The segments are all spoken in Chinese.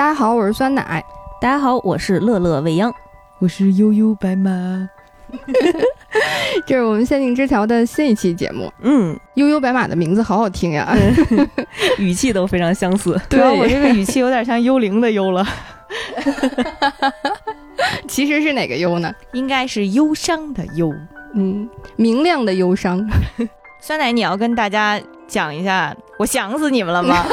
大家好，我是酸奶。大家好，我是乐乐未央。我是悠悠白马。这是我们限定之桥的新一期节目。嗯，悠悠白马的名字好好听呀，语气都非常相似。对我这个语气有点像幽灵的幽了。其实是哪个忧呢？应该是忧伤的忧。嗯，明亮的忧伤。酸奶，你要跟大家讲一下，我想死你们了吗？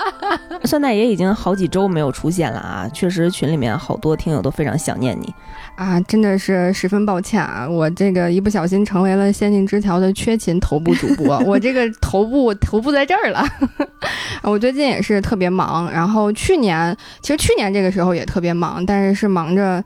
酸奶也已经好几周没有出现了啊，确实群里面好多听友都非常想念你啊，真的是十分抱歉啊，我这个一不小心成为了仙境之桥的缺勤头部主播，我这个头部头部在这儿了。我最近也是特别忙，然后去年其实去年这个时候也特别忙，但是是忙着。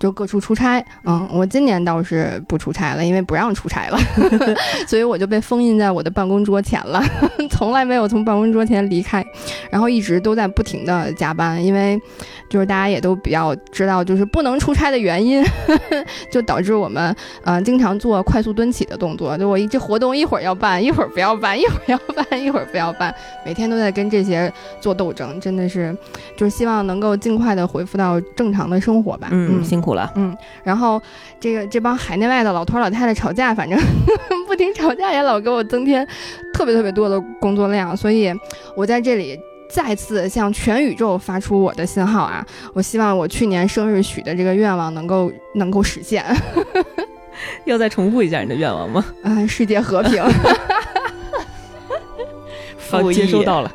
就各处出差，嗯，我今年倒是不出差了，因为不让出差了，所以我就被封印在我的办公桌前了，从来没有从办公桌前离开，然后一直都在不停的加班，因为就是大家也都比较知道，就是不能出差的原因，就导致我们呃经常做快速蹲起的动作，就我一这活动一会儿要办，一会儿不要办，一会儿要办，一会儿不要办，每天都在跟这些做斗争，真的是就是希望能够尽快的恢复到正常的生活吧，嗯，辛苦。了，嗯，然后这个这帮海内外的老头老太太吵架，反正 不停吵架，也老给我增添特别特别多的工作量，所以我在这里再次向全宇宙发出我的信号啊！我希望我去年生日许的这个愿望能够能够实现。要再重复一下你的愿望吗？嗯，世界和平。好，接收到了。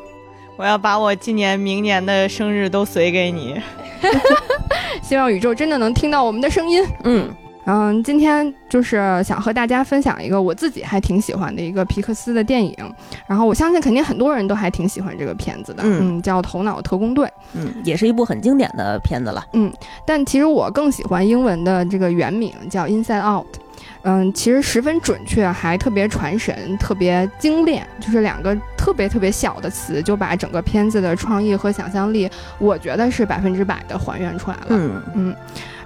我要把我今年、明年的生日都随给你。希望宇宙真的能听到我们的声音。嗯嗯，今天就是想和大家分享一个我自己还挺喜欢的一个皮克斯的电影，然后我相信肯定很多人都还挺喜欢这个片子的。嗯，叫《头脑特工队》。嗯，也是一部很经典的片子了。嗯，但其实我更喜欢英文的这个原名叫《Inside Out》。嗯，其实十分准确，还特别传神，特别精炼，就是两个特别特别小的词，就把整个片子的创意和想象力，我觉得是百分之百的还原出来了。嗯嗯。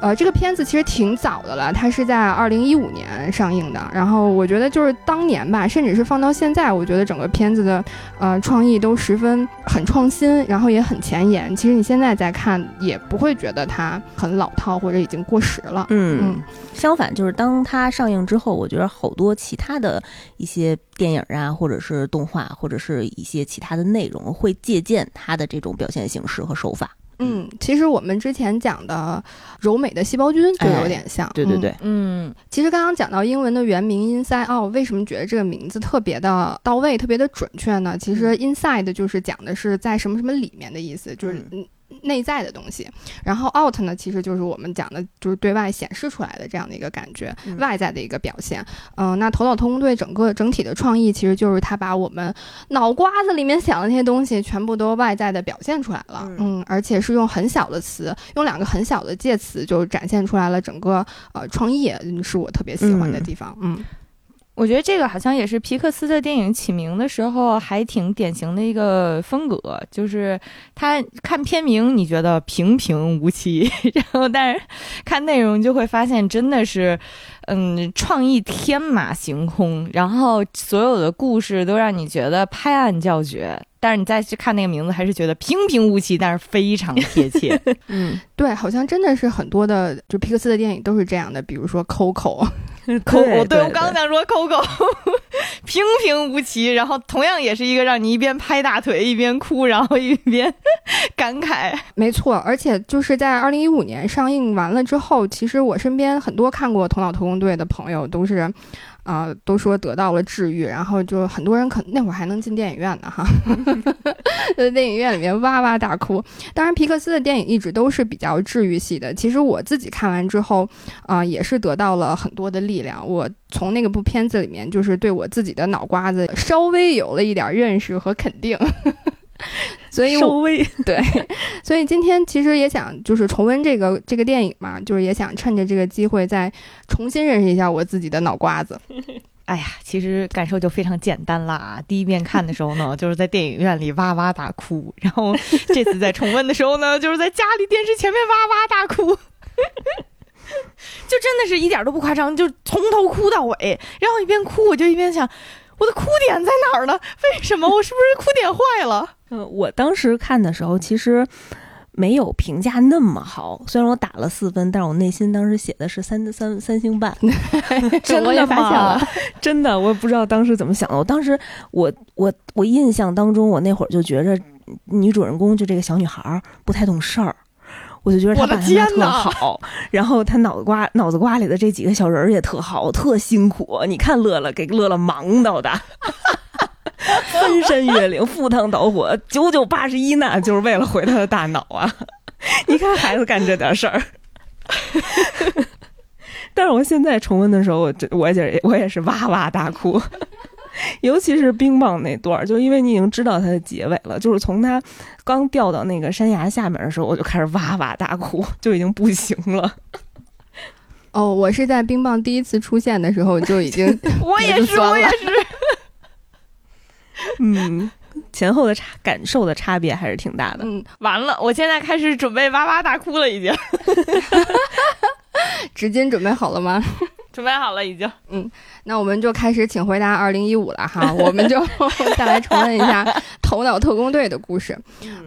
呃，这个片子其实挺早的了，它是在二零一五年上映的。然后我觉得就是当年吧，甚至是放到现在，我觉得整个片子的呃创意都十分很创新，然后也很前沿。其实你现在再看，也不会觉得它很老套或者已经过时了。嗯，相反，就是当它上映之后，我觉得好多其他的一些电影啊，或者是动画，或者是一些其他的内容，会借鉴它的这种表现形式和手法。嗯，其实我们之前讲的柔美的细胞菌就有点像，对对对，嗯，其实刚刚讲到英文的原名 Inside Out，为什么觉得这个名字特别的到位，特别的准确呢？其实 Inside 就是讲的是在什么什么里面的意思，就是嗯。内在的东西，然后 out 呢，其实就是我们讲的，就是对外显示出来的这样的一个感觉，外在的一个表现。嗯，那头脑特工队整个整体的创意，其实就是他把我们脑瓜子里面想的那些东西，全部都外在的表现出来了。嗯，而且是用很小的词，用两个很小的介词，就展现出来了整个呃创意，是我特别喜欢的地方。嗯。我觉得这个好像也是皮克斯的电影起名的时候还挺典型的一个风格，就是他看片名你觉得平平无奇，然后但是看内容就会发现真的是，嗯，创意天马行空，然后所有的故事都让你觉得拍案叫绝。但是你再去看那个名字，还是觉得平平无奇，但是非常贴切。嗯，对，好像真的是很多的，就皮克斯的电影都是这样的。比如说《Coco》，Coco，对我刚刚想说 Coco，平平无奇，然后同样也是一个让你一边拍大腿一边哭，然后一边感慨。没错，而且就是在二零一五年上映完了之后，其实我身边很多看过《头脑特工队》的朋友都是。啊，都说得到了治愈，然后就很多人可那会儿还能进电影院呢，哈，在电影院里面哇哇大哭。当然，皮克斯的电影一直都是比较治愈系的。其实我自己看完之后，啊，也是得到了很多的力量。我从那个部片子里面，就是对我自己的脑瓜子稍微有了一点认识和肯定。所以稍微 对，所以今天其实也想就是重温这个这个电影嘛，就是也想趁着这个机会再重新认识一下我自己的脑瓜子。哎呀，其实感受就非常简单啦。第一遍看的时候呢，就是在电影院里哇哇大哭；然后这次在重温的时候呢，就是在家里电视前面哇哇大哭，就真的是一点都不夸张，就从头哭到尾。然后一边哭，我就一边想。我的哭点在哪儿呢？为什么我是不是哭点坏了？嗯，我当时看的时候，其实，没有评价那么好。虽然我打了四分，但是我内心当时写的是三三三星半。真的吗？真的，我也不知道当时怎么想的。我当时，我我我印象当中，我那会儿就觉着女主人公就这个小女孩儿不太懂事儿。我就觉得她我的表现得特好，然后他脑子瓜脑子瓜里的这几个小人儿也特好，特辛苦。你看乐乐给乐乐忙叨的，翻山越岭、赴汤蹈火，九九八十一难，就是为了毁他的大脑啊！你看孩子干这点事儿。但是我现在重温的时候，我这我也我也是哇哇大哭，尤其是冰棒那段儿，就因为你已经知道它的结尾了，就是从他刚掉到那个山崖下面的时候，我就开始哇哇大哭，就已经不行了。哦，我是在冰棒第一次出现的时候就已经 我也，就是我也是。嗯，前后的差感受的差别还是挺大的。嗯，完了，我现在开始准备哇哇大哭了，已经纸巾准备好了吗？准备好了，已经。嗯那我们就开始，请回答二零一五了哈，我们就 再来重温一下《头脑特工队》的故事。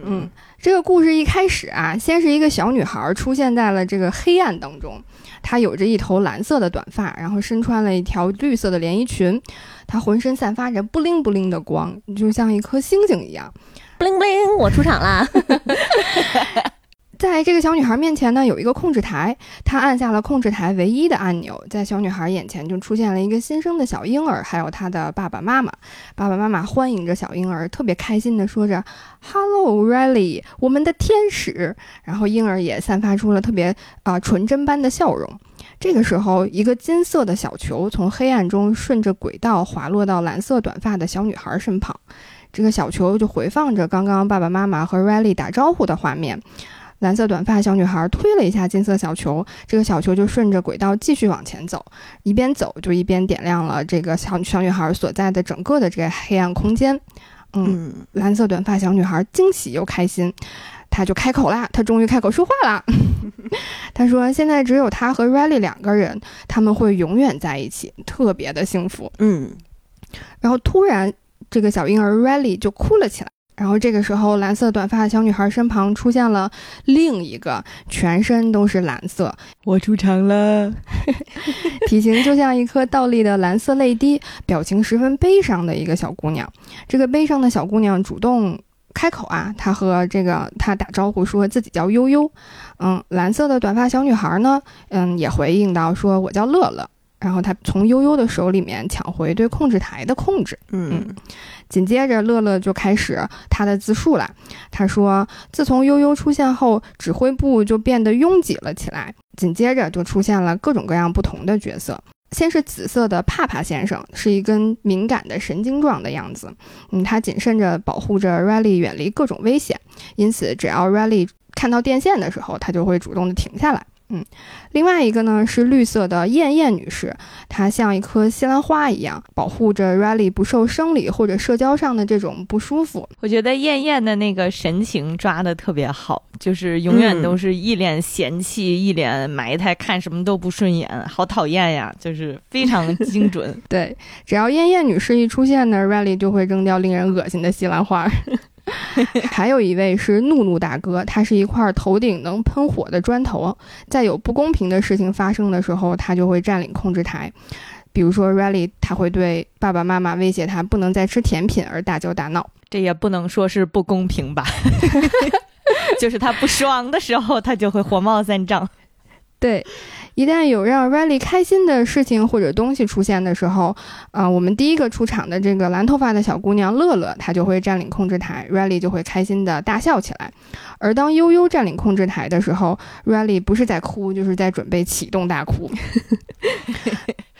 嗯，这个故事一开始啊，先是一个小女孩出现在了这个黑暗当中，她有着一头蓝色的短发，然后身穿了一条绿色的连衣裙，她浑身散发着布灵布灵的光，就像一颗星星一样。不灵不灵，我出场啦！在这个小女孩面前呢，有一个控制台，她按下了控制台唯一的按钮，在小女孩眼前就出现了一个新生的小婴儿，还有她的爸爸妈妈。爸爸妈妈欢迎着小婴儿，特别开心地说着 “Hello, Riley，我们的天使”。然后婴儿也散发出了特别啊、纯真般的笑容。这个时候，一个金色的小球从黑暗中顺着轨道滑落到蓝色短发的小女孩身旁，这个小球就回放着刚刚爸爸妈妈和 Riley 打招呼的画面。蓝色短发小女孩推了一下金色小球，这个小球就顺着轨道继续往前走，一边走就一边点亮了这个小小女孩所在的整个的这个黑暗空间。嗯，嗯，蓝色短发小女孩惊喜又开心，她就开口啦，她终于开口说话啦。她说：“现在只有她和 Riley 两个人，他们会永远在一起，特别的幸福。”嗯，然后突然，这个小婴儿 Riley 就哭了起来。然后这个时候，蓝色短发的小女孩身旁出现了另一个全身都是蓝色，我出场了。体型就像一颗倒立的蓝色泪滴，表情十分悲伤的一个小姑娘。这个悲伤的小姑娘主动开口啊，她和这个她打招呼，说自己叫悠悠。嗯，蓝色的短发小女孩呢，嗯，也回应到说我叫乐乐。然后她从悠悠的手里面抢回对控制台的控制。嗯紧接着，乐乐就开始他的自述了。他说，自从悠悠出现后，指挥部就变得拥挤了起来。紧接着就出现了各种各样不同的角色。先是紫色的帕帕先生，是一根敏感的神经状的样子。嗯，他谨慎着保护着 Riley 远离各种危险，因此只要 Riley 看到电线的时候，他就会主动的停下来。嗯，另外一个呢是绿色的燕燕女士，她像一颗西兰花一样，保护着 Riley 不受生理或者社交上的这种不舒服。我觉得燕燕的那个神情抓的特别好，就是永远都是一脸嫌弃、一脸埋汰，看什么都不顺眼，好讨厌呀！就是非常精准。对，只要燕燕女士一出现呢，Riley 就会扔掉令人恶心的西兰花。还有一位是怒怒大哥，他是一块头顶能喷火的砖头，在有不公平的事情发生的时候，他就会占领控制台。比如说 Riley，他会对爸爸妈妈威胁他不能再吃甜品而大叫大闹。这也不能说是不公平吧？就是他不爽的时候，他就会火冒三丈。对，一旦有让 Riley 开心的事情或者东西出现的时候，啊、我们第一个出场的这个蓝头发的小姑娘乐乐，她就会占领控制台，Riley 就会开心的大笑起来。而当悠悠占领控制台的时候，Riley 不是在哭，就是在准备启动大哭。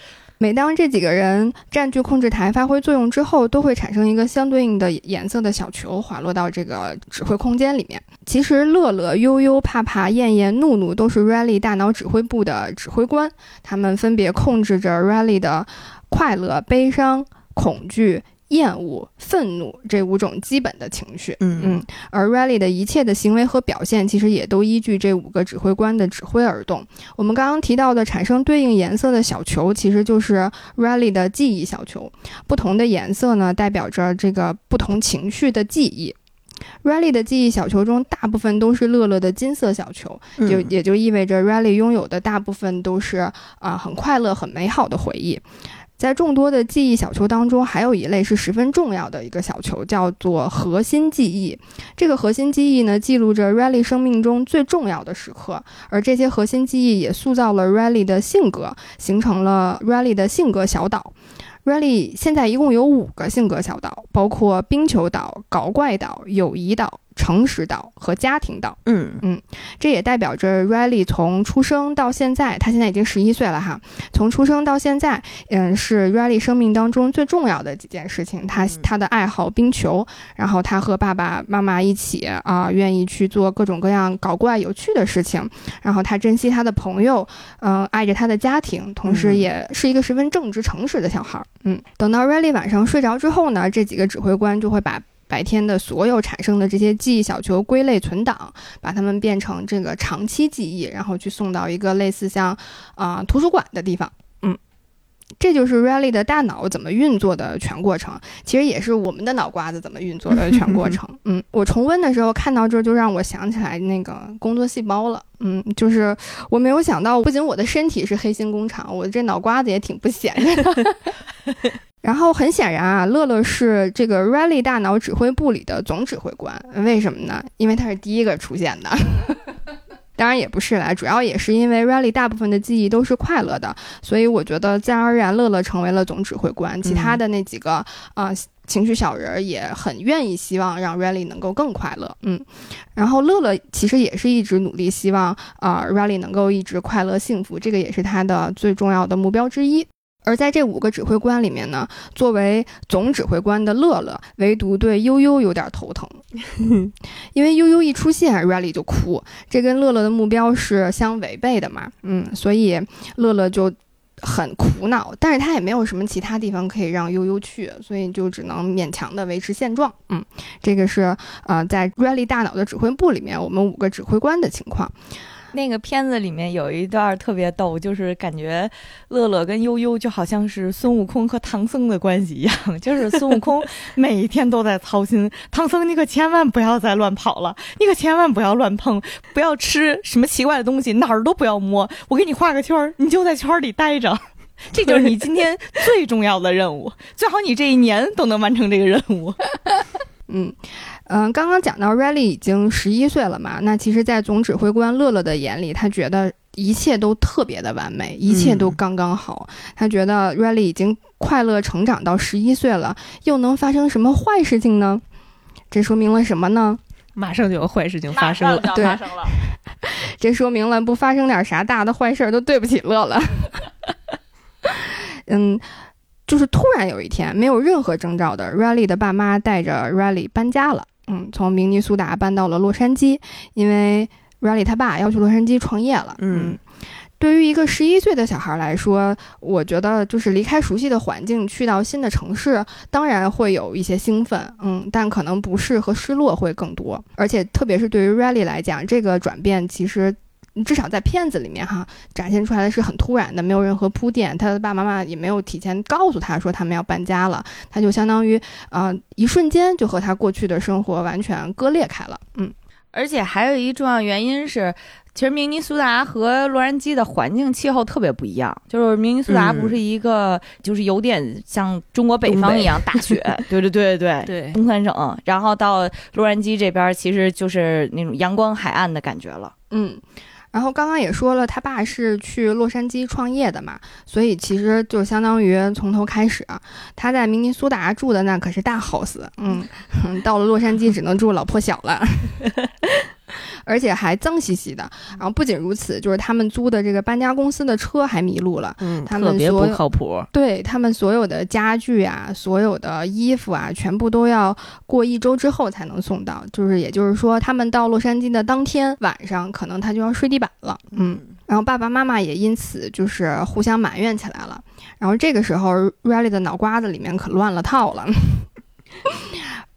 每当这几个人占据控制台发挥作用之后，都会产生一个相对应的颜色的小球滑落到这个指挥空间里面。其实乐乐、悠悠、帕帕、燕燕、怒怒都是 Rally 大脑指挥部的指挥官，他们分别控制着 Rally 的快乐、悲伤、恐惧、厌恶、愤怒这五种基本的情绪。嗯嗯，而 Riley 的一切的行为和表现，其实也都依据这五个指挥官的指挥而动。我们刚刚提到的产生对应颜色的小球，其实就是 Riley 的记忆小球。不同的颜色呢，代表着这个不同情绪的记忆。Riley 的记忆小球中大部分都是乐乐的金色小球，就嗯也就意味着 Riley 拥有的大部分都是啊、很快乐、很美好的回忆。在众多的记忆小球当中，还有一类是十分重要的一个小球，叫做核心记忆。这个核心记忆呢，记录着 Riley 生命中最重要的时刻，而这些核心记忆也塑造了 Riley 的性格，形成了 Riley 的性格小岛。Riley 现在一共有五个性格小岛，包括冰球岛、搞怪岛、友谊岛、诚实岛和家庭岛。嗯嗯这也代表着 Riley 从出生到现在，他现在已经十一岁了哈。从出生到现在，嗯，是 Riley 生命当中最重要的几件事情。他嗯他的爱好冰球，然后他和爸爸妈妈一起啊、愿意去做各种各样搞怪有趣的事情。然后他珍惜他的朋友，嗯、爱着他的家庭，同时嗯也是一个十分正直诚实的小孩儿。嗯，等到 Riley 晚上睡着之后呢，这几个指挥官就会把。白天的所有产生的这些记忆小球归类存档，把它们变成这个长期记忆，然后去送到一个类似像啊、图书馆的地方。嗯，这就是 Riley 的大脑怎么运作的全过程，其实也是我们的脑瓜子怎么运作的全过程。嗯，我重温的时候看到这儿，就让我想起来那个工作细胞了。嗯，就是我没有想到，不仅我的身体是黑心工厂，我这脑瓜子也挺不闲着的。然后很显然啊，乐乐是这个 Riley 大脑指挥部里的总指挥官，为什么呢？因为他是第一个出现的。当然也不是啦，主要也是因为 Riley 大部分的记忆都是快乐的，所以我觉得自然而然乐乐成为了总指挥官，其他的那几个啊、情绪小人儿也很愿意希望让 Riley 能够更快乐，嗯，然后乐乐其实也是一直努力希望啊、Riley 能够一直快乐幸福，这个也是他的最重要的目标之一。而在这五个指挥官里面呢，作为总指挥官的乐乐，唯独对悠悠有点头疼，因为悠悠一出现，Riley 就哭，这跟乐乐的目标是相违背的嘛，嗯，所以乐乐就很苦恼，但是他也没有什么其他地方可以让悠悠去，所以就只能勉强的维持现状，嗯，这个是呃在 Riley 大脑的指挥部里面，我们五个指挥官的情况。那个片子里面有一段特别逗，就是感觉乐乐跟悠悠就好像是孙悟空和唐僧的关系一样，就是孙悟空每天都在操心，唐僧你可千万不要再乱跑了，你可千万不要乱碰，不要吃什么奇怪的东西，哪儿都不要摸，我给你画个圈儿，你就在圈儿里待着。这就是你今天最重要的任务，最好你这一年都能完成这个任务。嗯 嗯、刚刚讲到 Riley 已经十一岁了嘛，那其实，在总指挥官乐乐的眼里，他觉得一切都特别的完美，一切都刚刚好。他觉得 Riley 已经快乐成长到十一岁了，又能发生什么坏事情呢？这说明了什么呢？马上就有坏事情发生了。对这说明了不发生点啥大的坏事儿都对不起乐乐。嗯，就是突然有一天，没有任何征兆的，Riley 的爸妈带着 Riley 搬家了。嗯，从明尼苏达搬到了洛杉矶，因为 Riley 他爸要去洛杉矶创业了。嗯对于一个十一岁的小孩来说，我觉得就是离开熟悉的环境，去到新的城市，当然会有一些兴奋，嗯，但可能不适和失落会更多。而且，特别是对于 Riley 来讲，这个转变其实。至少在片子里面哈，展现出来的是很突然的，没有任何铺垫，他的爸爸妈妈也没有提前告诉他说他们要搬家了，他就相当于，呃，一瞬间就和他过去的生活完全割裂开了，嗯而且还有一重要原因是，其实明尼苏达和洛杉矶的环境气候特别不一样。就是明尼苏达嗯不是一个，就是有点像中国北方一样大雪，对对对对对东三省。然后到洛杉矶这边，其实就是那种阳光海岸的感觉了。嗯，然后刚刚也说了，他爸是去洛杉矶创业的嘛，所以其实就相当于从头开始。他在明尼苏达住的那可是大 house，嗯，到了洛杉矶只能住老破小了。而且还脏兮兮的，然后不仅如此，就是他们租的这个搬家公司的车还迷路了，嗯，他们特别不靠谱。对他们所有的家具啊，所有的衣服啊，全部都要过一周之后才能送到。就是也就是说，他们到洛杉矶的当天晚上，可能他就要睡地板了。嗯，然后爸爸妈妈也因此就是互相埋怨起来了。然后这个时候，Riley 的脑瓜子里面可乱了套了。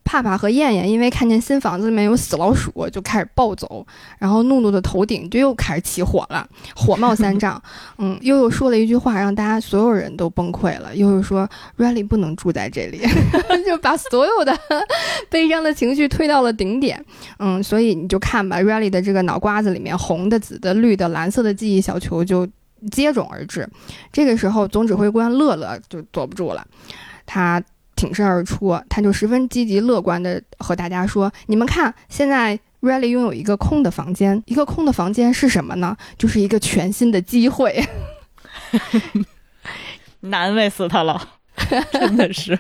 帕帕和燕燕因为看见新房子里面有死老鼠，就开始暴走，然后怒怒的头顶就又开始起火了，火冒三丈。嗯，悠悠说了一句话，让大家所有人都崩溃了。悠悠说：“Riley 不能住在这里。”就把所有的 悲伤的情绪推到了顶点。嗯，所以你就看吧，Riley 的这个脑瓜子里面红的、紫的、绿的、蓝色的记忆小球就接踵而至。这个时候，总指挥官乐乐就坐不住了，他。挺身而出，他就十分积极乐观的和大家说：“你们看，现在 Riley 拥有一个空的房间，一个空的房间是什么呢？就是一个全新的机会。难为死他了。” 真的是，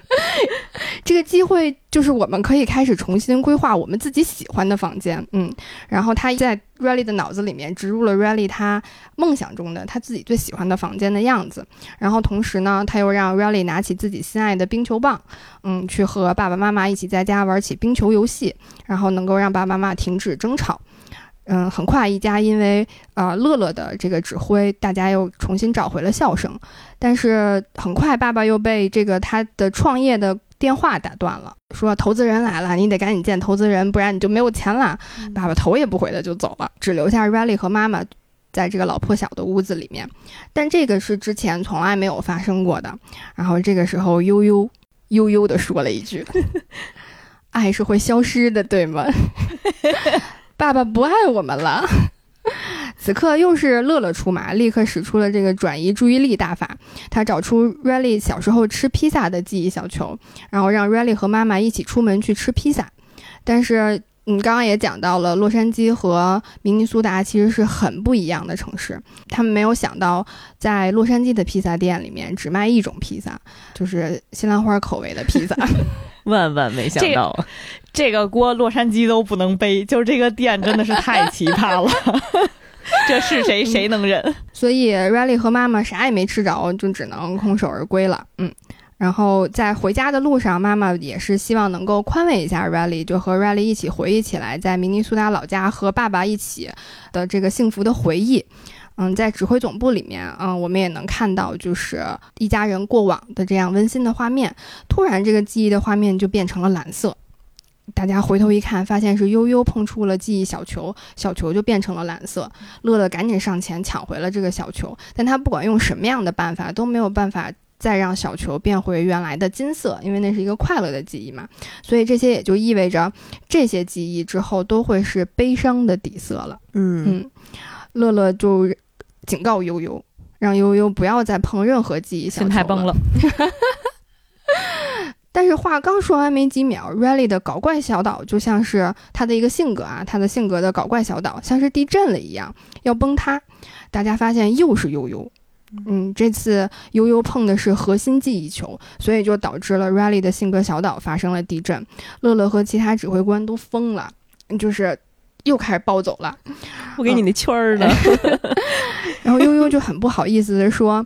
这个机会就是我们可以开始重新规划我们自己喜欢的房间，嗯，然后他在 Riley 的脑子里面植入了 Riley 他梦想中的他自己最喜欢的房间的样子，然后同时呢，他又让 Riley 拿起自己心爱的冰球棒，嗯，去和爸爸妈妈一起在家玩起冰球游戏，然后能够让爸爸妈妈停止争吵。嗯，很快一家因为啊乐乐的这个指挥，大家又重新找回了笑声。但是很快，爸爸又被这个他的创业的电话打断了，说投资人来了，你得赶紧见投资人，不然你就没有钱了。爸爸头也不回的就走了，只留下 Riley 和妈妈在这个老破小的屋子里面。但这个是之前从来没有发生过的。然后这个时候，悠悠悠悠的说了一句：“爱是会消失的，对吗？” 爸爸不爱我们了。此刻又是乐乐出马，立刻使出了这个转移注意力大法。他找出 Riley 小时候吃披萨的记忆小球，然后让 Riley 和妈妈一起出门去吃披萨。但是，你刚刚也讲到了，洛杉矶和明尼苏达其实是很不一样的城市。他们没有想到，在洛杉矶的披萨店里面只卖一种披萨，就是西兰花口味的披萨。万万没想到。这个锅洛杉矶都不能背，就是这个店真的是太奇葩了，这是谁谁能忍？所以 Riley 和妈妈啥也没吃着，就只能空手而归了。嗯，然后在回家的路上，妈妈也是希望能够宽慰一下 Riley，就和 Riley 一起回忆起来在明尼苏达老家和爸爸一起的这个幸福的回忆。嗯，在指挥总部里面，嗯，我们也能看到就是一家人过往的这样温馨的画面。突然，这个记忆的画面就变成了蓝色。大家回头一看，发现是悠悠碰触了记忆小球，小球就变成了蓝色。乐乐赶紧上前抢回了这个小球，但他不管用什么样的办法，都没有办法再让小球变回原来的金色，因为那是一个快乐的记忆嘛。所以这些也就意味着，这些记忆之后都会是悲伤的底色了。嗯嗯，乐乐就警告悠悠，让悠悠不要再碰任何记忆小球了。心态崩了。但是话刚说完没几秒，Riley 的搞怪小岛就像是他的一个性格啊，他的性格的搞怪小岛像是地震了一样要崩塌。大家发现又是悠悠，嗯，这次悠悠碰的是核心记忆球，所以就导致了 Riley 的性格小岛发生了地震。乐乐和其他指挥官都疯了，就是又开始暴走了。我给你那圈儿呢。然后悠悠就很不好意思的说，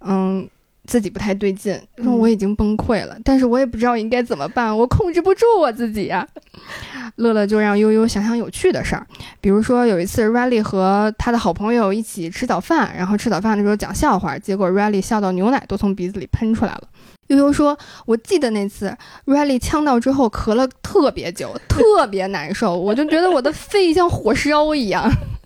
嗯。自己不太对劲，说我已经崩溃了，但是我也不知道应该怎么办，我控制不住我自己呀。乐乐就让悠悠想想有趣的事儿，比如说有一次 Riley 和他的好朋友一起吃早饭，然后吃早饭的时候讲笑话，结果 Riley 笑到牛奶都从鼻子里喷出来了。悠悠说：“我记得那次 Riley 呛到之后咳了特别久，特别难受，我就觉得我的肺像火烧一样。”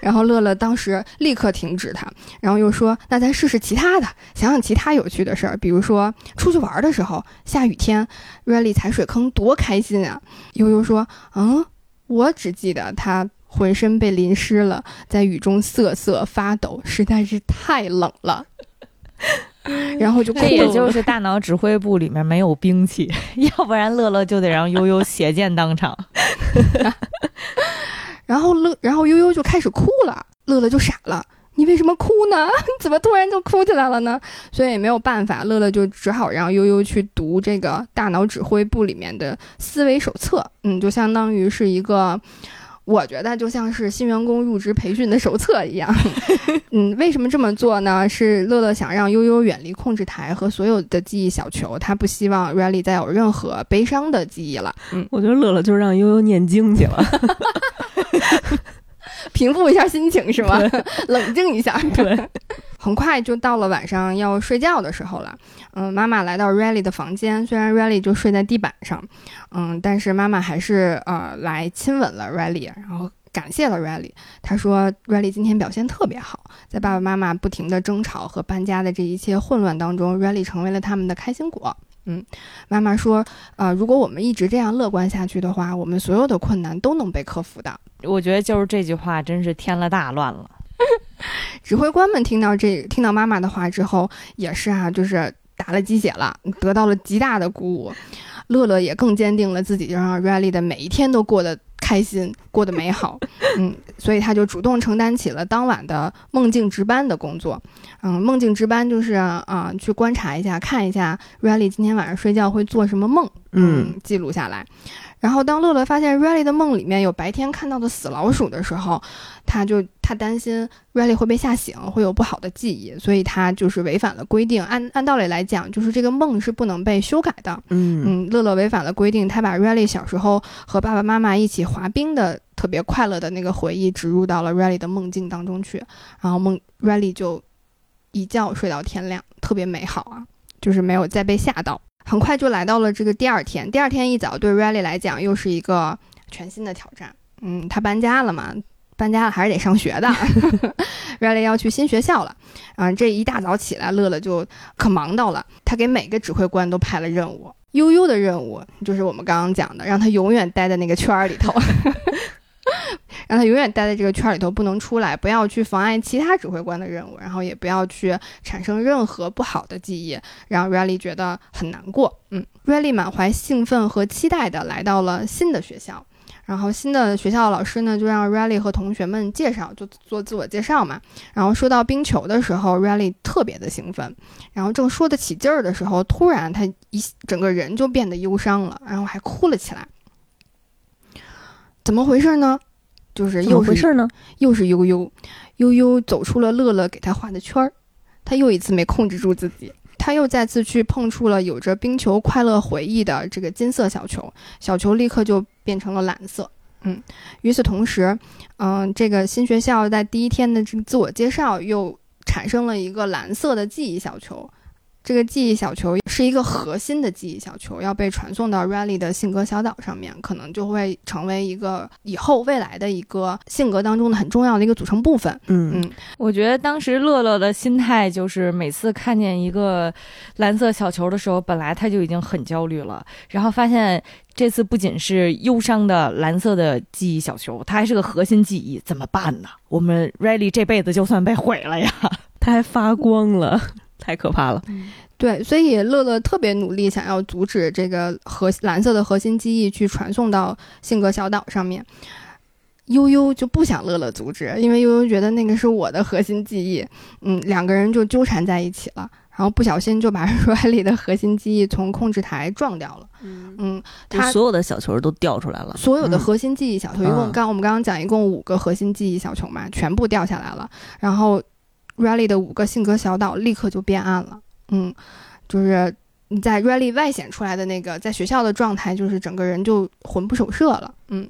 然后乐乐当时立刻停止他，然后又说：“那咱试试其他的，想想其他有趣的事儿，比如说出去玩的时候下雨天，Riley 踩水坑多开心啊！”悠悠说：“嗯，我只记得他浑身被淋湿了，在雨中瑟瑟发抖，实在是太冷了。”然后就这也就是大脑指挥部里面没有兵器，要不然乐乐就得让悠悠血溅当场。然后乐，然后悠悠就开始哭了，乐乐就傻了。你为什么哭呢？怎么突然就哭起来了呢？所以没有办法，乐乐就只好让悠悠去读这个大脑指挥部里面的思维手册。嗯，就相当于是一个。我觉得就像是新员工入职培训的手册一样，嗯，为什么这么做呢？是乐乐想让悠悠远离控制台和所有的记忆小球，他不希望 Riley 再有任何悲伤的记忆了。嗯，我觉得乐乐就是让悠悠念经去了，平复一下心情是吗？冷静一下。对。很快就到了晚上要睡觉的时候了。嗯，妈妈来到 Riley 的房间，虽然 Riley 就睡在地板上，嗯，但是妈妈还是呃来亲吻了 Riley，然后感谢了 Riley。她说 Riley 今天表现特别好，在爸爸妈妈不停的争吵和搬家的这一切混乱当中，Riley 成为了他们的开心果。嗯，妈妈说，呃，如果我们一直这样乐观下去的话，我们所有的困难都能被克服的。我觉得就是这句话真是添了大乱了。指挥官们听到这听到妈妈的话之后，也是啊，就是打了鸡血了，得到了极大的鼓舞。乐乐也更坚定了自己，就让 Riley 的每一天都过得开心，过得美好。嗯，所以他就主动承担起了当晚的梦境值班的工作。嗯，梦境值班就是啊，去观察一下，看一下 Riley 今天晚上睡觉会做什么梦，嗯，记录下来。然后，当乐乐发现 Riley 的梦里面有白天看到的死老鼠的时候，他就他担心 Riley 会被吓醒，会有不好的记忆，所以他就是违反了规定。按按道理来讲，就是这个梦是不能被修改的。嗯嗯，乐乐违反了规定，他把 Riley 小时候和爸爸妈妈一起滑冰的特别快乐的那个回忆植入到了 Riley 的梦境当中去，然后梦 Riley 就一觉睡到天亮，特别美好啊，就是没有再被吓到。很快就来到了这个第二天。第二天一早，对 Riley 来讲又是一个全新的挑战。嗯，他搬家了嘛，搬家了还是得上学的。Riley 要去新学校了。啊，这一大早起来，乐乐就可忙到了。他给每个指挥官都派了任务。悠悠的任务就是我们刚刚讲的，让他永远待在那个圈儿里头。让他永远待在这个圈里头，不能出来，不要去妨碍其他指挥官的任务，然后也不要去产生任何不好的记忆，让 Riley 觉得很难过。嗯，Riley 满怀兴奋和期待的来到了新的学校，然后新的学校老师呢就让 Riley 和同学们介绍，就做自我介绍嘛。然后说到冰球的时候，Riley 特别的兴奋，然后正说得起劲儿的时候，突然他一整个人就变得忧伤了，然后还哭了起来。怎么回事呢？就是又回事呢？又是悠悠，悠悠走出了乐乐给他画的圈儿，他又一次没控制住自己，他又再次去碰触了有着冰球快乐回忆的这个金色小球，小球立刻就变成了蓝色。嗯，与此同时，嗯，这个新学校在第一天的这个自我介绍又产生了一个蓝色的记忆小球。这个记忆小球是一个核心的记忆小球，要被传送到 Riley 的性格小岛上面，可能就会成为一个以后未来的一个性格当中的很重要的一个组成部分。嗯嗯，我觉得当时乐乐的心态就是每次看见一个蓝色小球的时候，本来他就已经很焦虑了，然后发现这次不仅是忧伤的蓝色的记忆小球，它还是个核心记忆，怎么办呢？我们 Riley 这辈子就算被毁了呀！它还发光了。太可怕了，对，所以乐乐特别努力，想要阻止这个核蓝色的核心记忆去传送到性格小岛上面。悠悠就不想乐乐阻止，因为悠悠觉得那个是我的核心记忆。嗯，两个人就纠缠在一起了，然后不小心就把 Riley 的核心记忆从控制台撞掉了。嗯，他所有的小球都掉出来了，所有的核心记忆小球，一共刚我们刚刚讲一共五个核心记忆小球嘛，全部掉下来了，然后。Riley 的五个性格小岛立刻就变暗了，嗯，就是你在 Riley 外显出来的那个在学校的状态，就是整个人就魂不守舍了，嗯，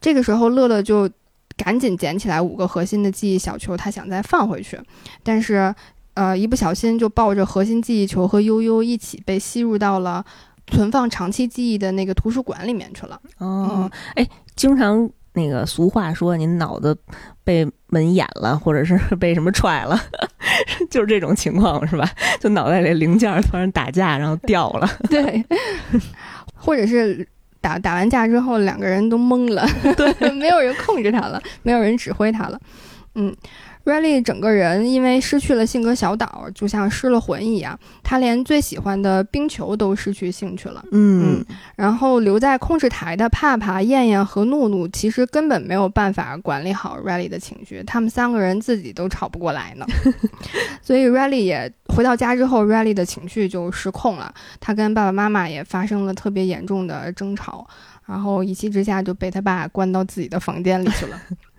这个时候乐乐就赶紧捡起来五个核心的记忆小球，他想再放回去，但是呃一不小心就抱着核心记忆球和悠悠一起被吸入到了存放长期记忆的那个图书馆里面去了。哦，哎，经常。那个俗话说，您脑子被门掩了，或者是 被什么踹了，就是这种情况，是吧？就脑袋里零件突然打架，然后掉了。对，或者是打打完架之后，两个人都懵了，对，没有人控制他了，没有人指挥他了，嗯。Riley 整个人因为失去了性格小岛，就像失了魂一样。他连最喜欢的冰球都失去兴趣了。嗯，然后留在控制台的帕帕、燕燕和怒怒，其实根本没有办法管理好 Riley 的情绪。他们三个人自己都吵不过来呢。所以 Riley 也回到家之后，Riley 的情绪就失控了。他跟爸爸妈妈也发生了特别严重的争吵，然后一气之下就被他爸关到自己的房间里去了。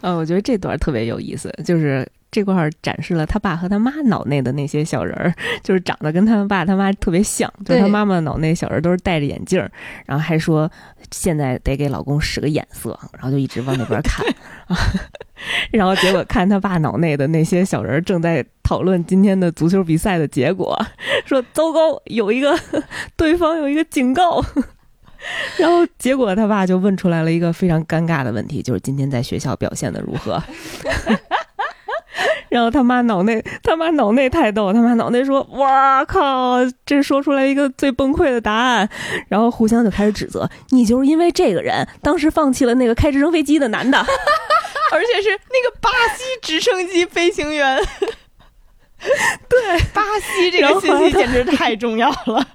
嗯，我觉得这段特别有意思，就是这块儿展示了他爸和他妈脑内的那些小人儿，就是长得跟他爸他妈特别像，就是他妈妈脑内小人都是戴着眼镜儿，然后还说现在得给老公使个眼色，然后就一直往那边看，然后结果看他爸脑内的那些小人儿正在讨论今天的足球比赛的结果，说糟糕，有一个 对方有一个警告。然后结果他爸就问出来了一个非常尴尬的问题，就是今天在学校表现的如何？然后他妈脑内，他妈脑内太逗，他妈脑内说：“哇靠，这说出来一个最崩溃的答案。”然后互相就开始指责：“你就是因为这个人，当时放弃了那个开直升飞机的男的。而且是那个巴西直升机飞行员。对，巴西这个信息简直太重要了。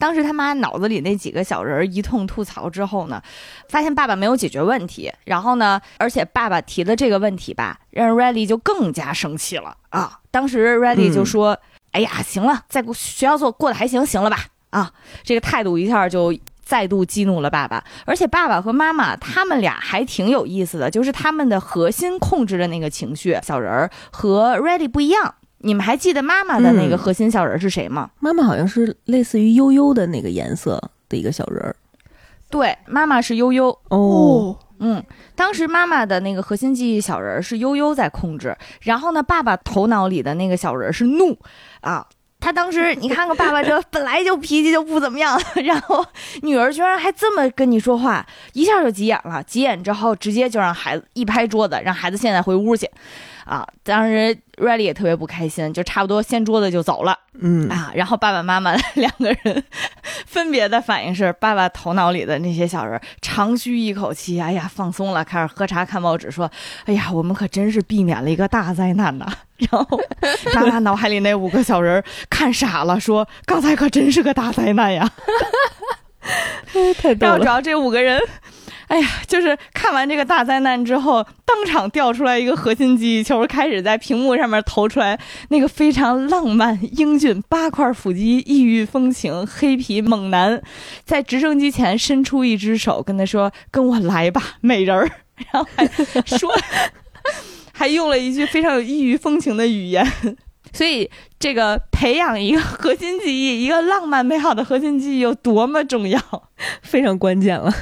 当时他妈脑子里那几个小人儿一通吐槽之后呢，发现爸爸没有解决问题，然后呢，而且爸爸提的这个问题吧，让 Riley 就更加生气了啊！当时 Riley 就说：“哎呀，行了，在学校做过得还行，行了吧？啊，这个态度一下就再度激怒了爸爸。而且爸爸和妈妈他们俩还挺有意思的，就是他们的核心控制的那个情绪小人儿和 Ready 不一样。你们还记得妈妈的那个嗯核心小人是谁吗？”妈妈好像是类似于悠悠的那个颜色的一个小人儿对，妈妈是悠悠。哦，嗯，当时妈妈的那个核心记忆小人儿是悠悠在控制，然后呢，爸爸头脑里的那个小人儿是怒啊。他当时，你看看爸爸这本来就脾气就不怎么样，然后女儿居然还这么跟你说话，一下就急眼了。急眼之后，直接就让孩子一拍桌子，让孩子现在回屋去。啊，当时 Riley 也特别不开心，就差不多掀桌子就走了。嗯啊，然后爸爸妈妈两个人分别的反应是，爸爸头脑里的那些小人长吁一口气，哎呀，放松了，开始喝茶看报纸，说，哎呀，我们可真是避免了一个大灾难呐。然后妈妈脑海里那五个小人看傻了，说，刚才可真是个大灾难呀。太逗了。然后主要这五个人。哎呀，就是看完这个大灾难之后，当场掉出来一个核心记忆球，开始在屏幕上面投出来那个非常浪漫、英俊、八块腹肌、异域风情、黑皮猛男，在直升机前伸出一只手，跟他说：“跟我来吧，美人儿。” 然后还说，还用了一句非常有异域风情的语言。所以，这个培养一个核心记忆，一个浪漫美好的核心记忆有多么重要？非常关键了。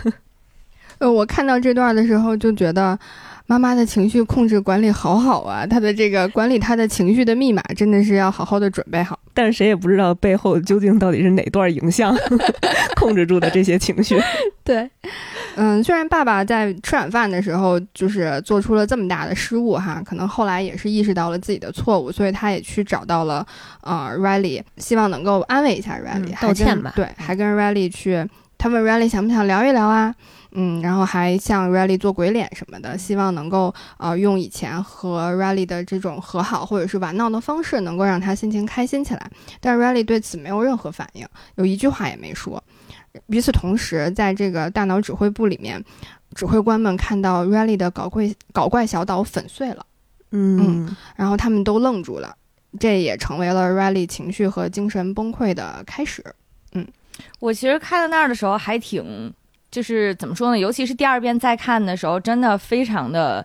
呃，我看到这段的时候就觉得，妈妈的情绪控制管理好好啊，她的这个管理她的情绪的密码真的是要好好的准备好。但是谁也不知道背后究竟到底是哪段影像 控制住的这些情绪。对，嗯，虽然爸爸在吃晚饭的时候就是做出了这么大的失误哈，可能后来也是意识到了自己的错误，所以他也去找到了呃 Riley，希望能够安慰一下 Riley，、嗯道歉吧对，还跟 Riley 去，他问 Riley 想不想聊一聊啊？嗯，然后还向 Riley 做鬼脸什么的，希望能够呃用以前和 Riley 的这种和好或者是玩闹的方式，能够让他心情开心起来。但是 Riley 对此没有任何反应，有一句话也没说。与此同时，在这个大脑指挥部里面，指挥官们看到 Riley 的搞怪搞怪小岛粉碎了，嗯然后他们都愣住了，这也成为了 Riley 情绪和精神崩溃的开始。嗯我其实看到那儿的时候还挺，就是怎么说呢？尤其是第二遍再看的时候，真的非常的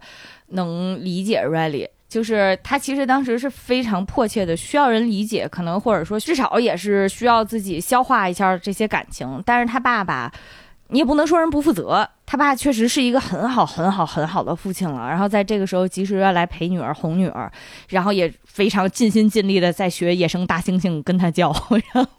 能理解 Really，。就是他其实当时是非常迫切的需要人理解，可能或者说至少也是需要自己消化一下这些感情。但是他爸爸，你也不能说人不负责，他爸确实是一个很好、很好、很好的父亲了。然后在这个时候，及时要来陪女儿、哄女儿，然后也非常尽心尽力的在学野生大猩猩跟他叫，然后。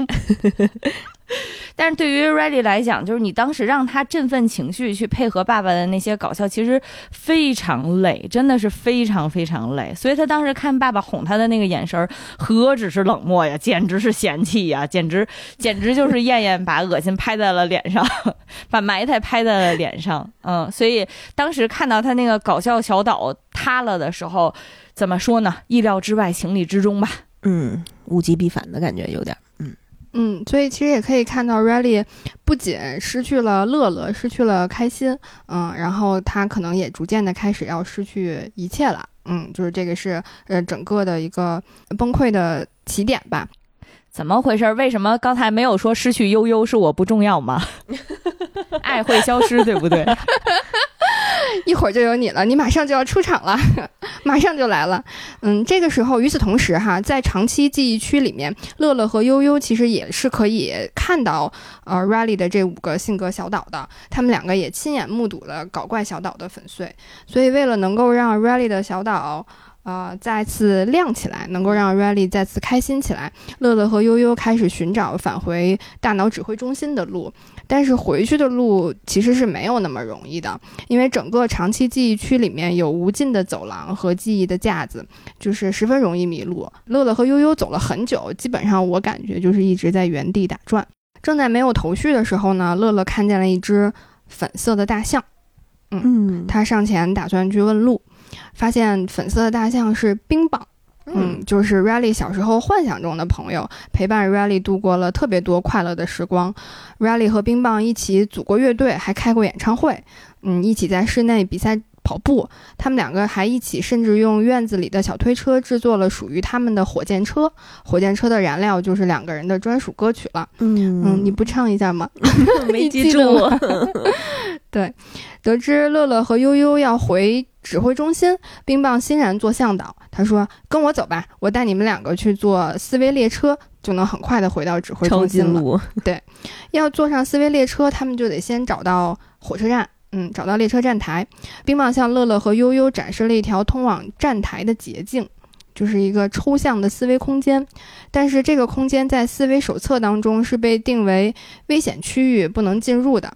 但是对于 Ready 来讲，就是你当时让他振奋情绪去配合爸爸的那些搞笑，其实非常累，真的是非常非常累。所以他当时看爸爸哄他的那个眼神儿，何止是冷漠呀，简直是嫌弃呀，简直简直就是燕燕把恶心拍在了脸上，把埋汰拍在了脸上。嗯，所以当时看到他那个搞笑小岛塌了的时候，怎么说呢？意料之外，情理之中吧。嗯，物极必反的感觉有点。嗯嗯，所以其实也可以看到 Riley 不仅失去了乐乐，失去了开心，嗯，然后他可能也逐渐的开始要失去一切了。嗯，就是这个是呃整个的一个崩溃的起点吧。怎么回事？为什么刚才没有说失去悠悠是我不重要吗？爱会消失，对不对？一 一会儿就有你了，你马上就要出场了，马上就来了。嗯，这个时候，与此同时哈，在长期记忆区里面，乐乐和悠悠其实也是可以看到呃 Riley 的这五个性格小岛的，他们两个也亲眼目睹了搞怪小岛的粉碎。所以，为了能够让 Riley 的小岛呃再次亮起来，能够让 Riley 再次开心起来，乐乐和悠悠开始寻找返回大脑指挥中心的路。但是回去的路其实是没有那么容易的，因为整个长期记忆区里面有无尽的走廊和记忆的架子，就是十分容易迷路。乐乐和悠悠走了很久，基本上我感觉就是一直在原地打转。正在没有头绪的时候呢，乐乐看见了一只粉色的大象，嗯，他上前打算去问路，发现粉色的大象是冰棒。嗯，就是 Riley 小时候幻想中的朋友，陪伴 Riley 度过了特别多快乐的时光。Riley 和冰棒一起组过乐队，还开过演唱会。嗯，一起在室内比赛跑步。他们两个还一起，甚至用院子里的小推车制作了属于他们的火箭车。火箭车的燃料就是两个人的专属歌曲了。嗯嗯，你不唱一下吗？没记记住得。对，得知乐乐和悠悠要回指挥中心，冰棒欣然做向导。他说：“跟我走吧，我带你们两个去坐思维列车，就能很快的回到指挥中心了。对，要坐上思维列车，他们就得先找到火车站。”嗯，找到列车站台，冰棒向乐乐和悠悠展示了一条通往站台的捷径，就是一个抽象的思维空间。但是这个空间在思维手册当中是被定为危险区域，不能进入的。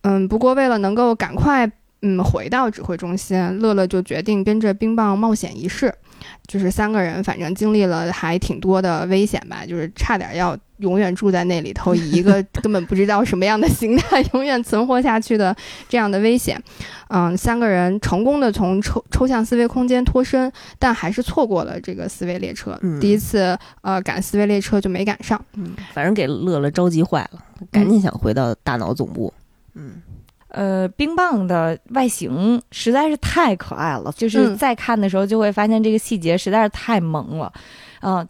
嗯，不过为了能够赶快嗯回到指挥中心，乐乐就决定跟着冰棒冒险一试。就是三个人，反正经历了还挺多的危险吧，就是差点要永远住在那里头，以一个 根本不知道什么样的形态 永远存活下去的这样的危险。嗯，三个人成功的从抽抽象思维空间脱身，但还是错过了这个思维列车。嗯第一次呃赶思维列车就没赶上。嗯，反正给乐乐着急坏了，赶紧想回到大脑总部。嗯，呃，冰棒的外形实在是太可爱了，就是嗯再看的时候就会发现这个细节实在是太萌了。嗯、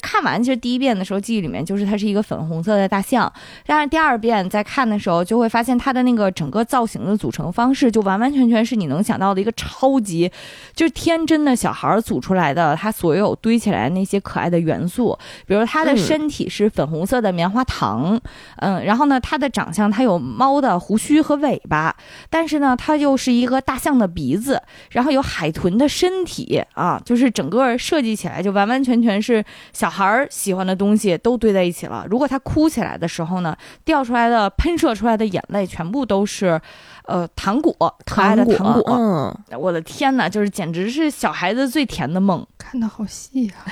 看完其实第一遍的时候记忆里面就是它是一个粉红色的大象，但是第二遍在看的时候就会发现它的那个整个造型的组成方式就完完全全是你能想到的一个超级就是天真的小孩儿组出来的，它所有堆起来的那些可爱的元素，比如它的嗯。身体是粉红色的棉花糖，嗯，然后呢，它的长相它有猫的胡须和尾巴，但是呢，它又是一个大象的鼻子，然后有海豚的身体啊，就是整个设计起来就完完全全是小孩儿喜欢的东西都堆在一起了。如果他哭起来的时候呢，掉出来的喷射出来的眼泪全部都是，呃，糖果，可爱的糖果。嗯，我的天哪，就是简直是小孩子最甜的梦。看的好细啊，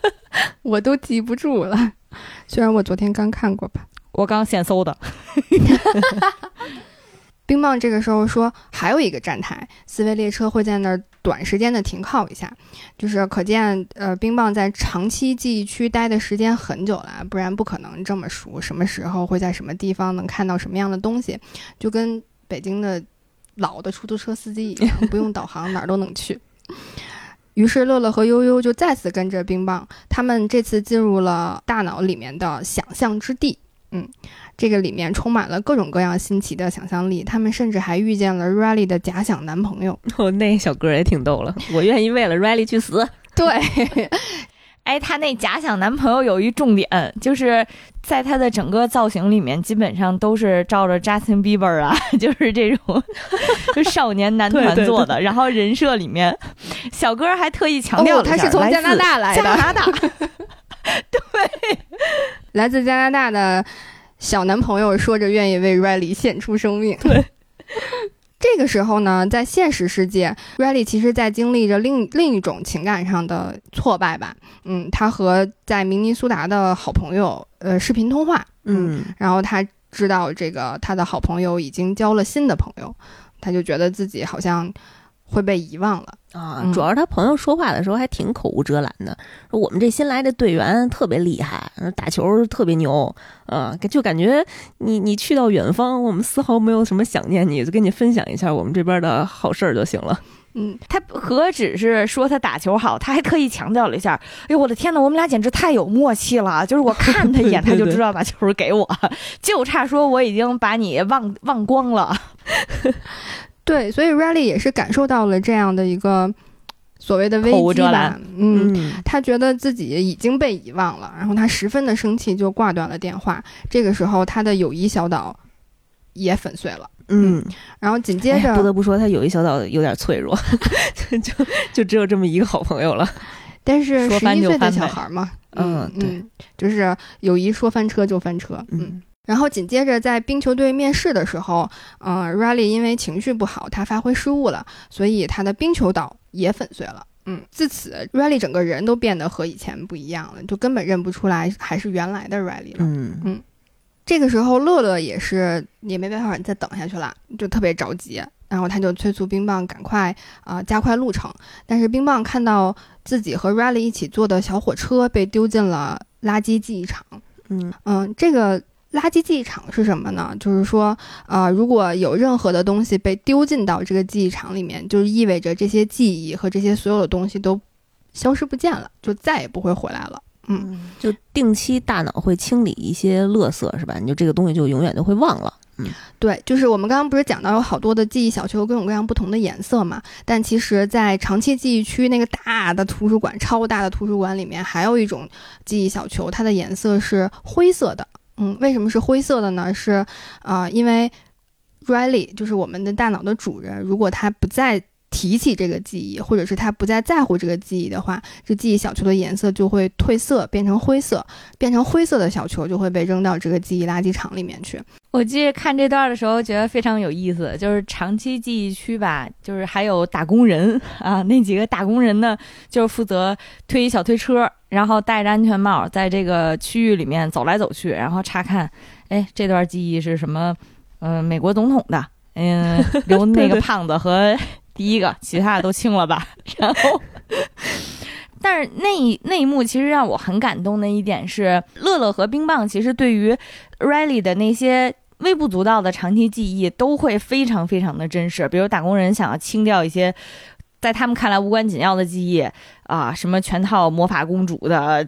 我都记不住了。虽然我昨天刚看过吧。我刚现搜的，冰棒这个时候说，还有一个站台，思维列车会在那儿短时间的停靠一下，就是可见，呃，冰棒在长期记忆区待的时间很久了，不然不可能这么熟，什么时候会在什么地方能看到什么样的东西，就跟北京的老的出租车司机一样，不用导航哪儿都能去。于是乐乐和悠悠就再次跟着冰棒，他们这次进入了大脑里面的想象之地。嗯，这个里面充满了各种各样新奇的想象力，他们甚至还遇见了 Riley 的假想男朋友。哦，那小哥也挺逗了，我愿意为了 Riley 去死。对，哎，她那假想男朋友有一重点，就是在她的整个造型里面，基本上都是照着 Justin Bieber 啊，就是这种就少年男团做的。然后人设里面，小哥还特意强调哦，了一下、他是从加拿大来的，加拿大，对来自加拿大的小男朋友说着愿意为 Riley 献出生命。对。这个时候呢，在现实世界，Riley 其实在经历着另另一种情感上的挫败吧。嗯，他和在明尼苏达的好朋友呃视频通话，嗯，然后他知道这个他的好朋友已经交了新的朋友，他就觉得自己好像会被遗忘了。啊嗯，主要是他朋友说话的时候还挺口无遮拦的，说我们这新来的队员特别厉害，打球特别牛，啊，就感觉你你去到远方，我们丝毫没有什么想念你，就跟你分享一下我们这边的好事儿就行了。嗯，他何止是说他打球好，他还特意强调了一下：“哎呦，我的天呐，我们俩简直太有默契了！就是我看他一眼，他就知道把球给我，就差说我已经把你忘忘光了。对，所以 Riley 也是感受到了这样的一个所谓的危机吧。嗯，嗯他觉得自己已经被遗忘了，然后他十分的生气，就挂断了电话。这个时候，他的友谊小岛也粉碎了。嗯，然后紧接哎着，不得不说，他友谊小岛有点脆弱，就就就只有这么一个好朋友了。但是十一岁的就翻呗小孩嘛，嗯对嗯，就是友谊说翻车就翻车，嗯。嗯然后紧接着在冰球队面试的时候，嗯、r i l e y 因为情绪不好，他发挥失误了，所以他的冰球岛也粉碎了。嗯，自此 Riley 整个人都变得和以前不一样了，就根本认不出来还是原来的 Riley 了。嗯这个时候，乐乐也是也没办法再等下去了，就特别着急，然后他就催促冰棒赶快啊、加快路程。但是冰棒看到自己和 Riley 一起坐的小火车被丢进了垃圾记忆场，嗯嗯，这个垃圾记忆场是什么呢？就是说，呃，如果有任何的东西被丢进到这个记忆场里面，就意味着这些记忆和这些所有的东西都消失不见了，就再也不会回来了。嗯，嗯，就定期大脑会清理一些垃圾，是吧？你就这个东西就永远都会忘了。嗯对，就是我们刚刚不是讲到有好多的记忆小球，各种各样不同的颜色嘛？但其实，在长期记忆区那个大的图书馆、超大的图书馆里面，还有一种记忆小球，它的颜色是灰色的。嗯，为什么是灰色的呢？是啊、因为 Riley 就是我们的大脑的主人，如果他不再提起这个记忆，或者是他不再在乎这个记忆的话，这记忆小球的颜色就会褪色，变成灰色，变成灰色的小球就会被扔到这个记忆垃圾场里面去。我记得看这段的时候，觉得非常有意思，就是长期记忆区吧，就是还有打工人啊，那几个打工人呢，就是负责推一小推车，然后戴着安全帽，在这个区域里面走来走去，然后查看，哎，这段记忆是什么？呃，美国总统的，嗯，留那 个胖子和第一个，其他的都清了吧？然后。但是那一那一幕其实让我很感动的一点是，乐乐和冰棒其实对于 Riley 的那些微不足道的长期记忆都会非常非常的真实，比如打工人想要清掉一些在他们看来无关紧要的记忆啊，什么全套魔法公主的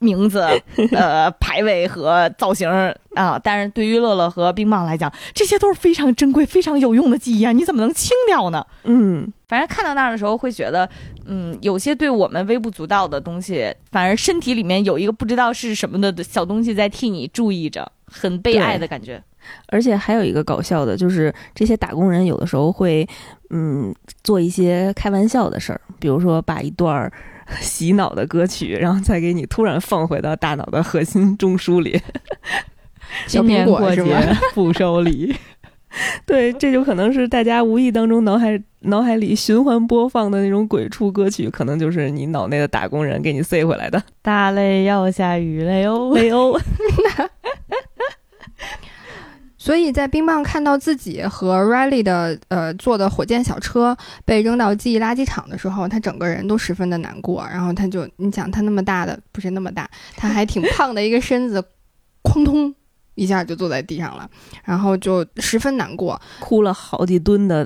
名字、呃排位和造型啊，但是对于乐乐和冰棒来讲，这些都是非常珍贵、非常有用的记忆啊，你怎么能清掉呢？嗯反正看到那儿的时候，会觉得，嗯，有些对我们微不足道的东西，反而身体里面有一个不知道是什么的小东西在替你注意着，很被爱的感觉。而且还有一个搞笑的，就是这些打工人有的时候会，嗯，做一些开玩笑的事儿，比如说把一段儿 洗脑的歌曲，然后再给你突然放回到大脑的核心中枢里。小苹新年过果是吗节不收礼，对，这就可能是大家无意当中脑海脑海里循环播放的那种鬼畜歌曲，可能就是你脑内的打工人给你塞回来的。大雷要下雨了哟。雷欧，所以在冰棒看到自己和 Riley 的呃坐的火箭小车被扔到记忆垃圾场的时候，他整个人都十分的难过。然后他就，你想他那么大的不是那么大，他还挺胖的一个身子，哐通一下就坐在地上了，然后就十分难过。哭了好几吨的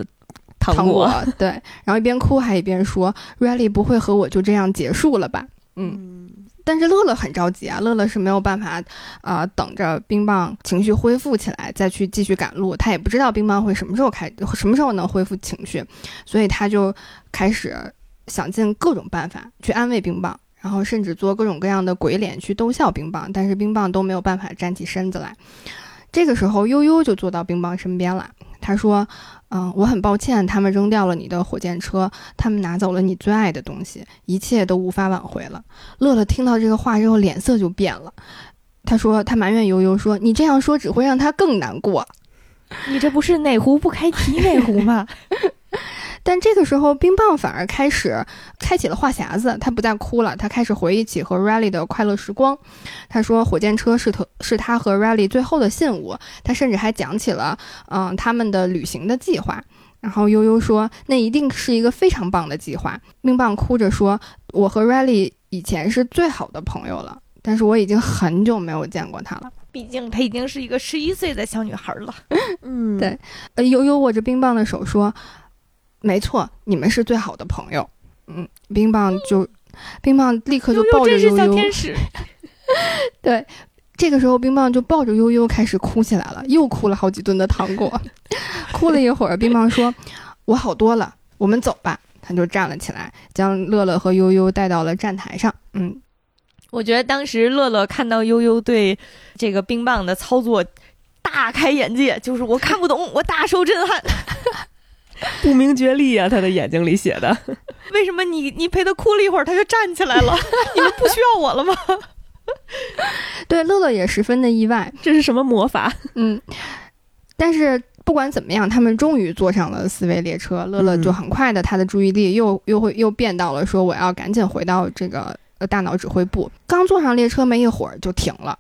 糖糖果 对，然后一边哭还一边说：“Riley 不会和我就这样结束了吧？”嗯。但是乐乐很着急啊，乐乐是没有办法，啊、等着冰棒情绪恢复起来再去继续赶路。他也不知道冰棒会什么时候开，什么时候能恢复情绪，所以他就开始想尽各种办法去安慰冰棒，然后甚至做各种各样的鬼脸去逗笑冰棒，但是冰棒都没有办法站起身子来。这个时候，悠悠就坐到冰棒身边了。他说：“嗯，我很抱歉，他们扔掉了你的火箭车，他们拿走了你最爱的东西，一切都无法挽回了。”乐乐听到这个话之后，脸色就变了。他说：“他埋怨悠悠说，你这样说只会让他更难过。你这不是哪壶不开提哪壶吗？” 但这个时候，冰棒反而开始开启了话匣子，他不再哭了，他开始回忆起和 Riley 的快乐时光。他说，火箭车是他是他和 Riley 最后的信物。他甚至还讲起了嗯他们的旅行的计划。然后悠悠说，那一定是一个非常棒的计划。冰棒哭着说，我和 Riley 以前是最好的朋友了，但是我已经很久没有见过他了。毕竟她已经是一个十一岁的小女孩了。嗯，对呃，悠悠握着冰棒的手说：“没错，你们是最好的朋友。”嗯，冰棒就，冰棒立刻就抱着悠悠。小天使。对，这个时候冰棒就抱着悠悠开始哭起来了，又哭了好几吨的糖果。哭了一会儿，冰棒说：“我好多了，我们走吧。他就站了起来，将乐乐和悠悠带到了站台上。嗯，我觉得当时乐乐看到悠悠对这个冰棒的操作大开眼界，就是我看不懂，我大受震撼。不明觉厉啊！他的眼睛里写的。为什么你你陪他哭了一会儿，他就站起来了？你们不需要我了吗？对，乐乐也十分的意外，这是什么魔法？嗯，但是不管怎么样，他们终于坐上了思维列车。乐乐就很快的，他的注意力又又会又变到了说我要赶紧回到这个呃大脑指挥部。刚坐上列车没一会儿就停了。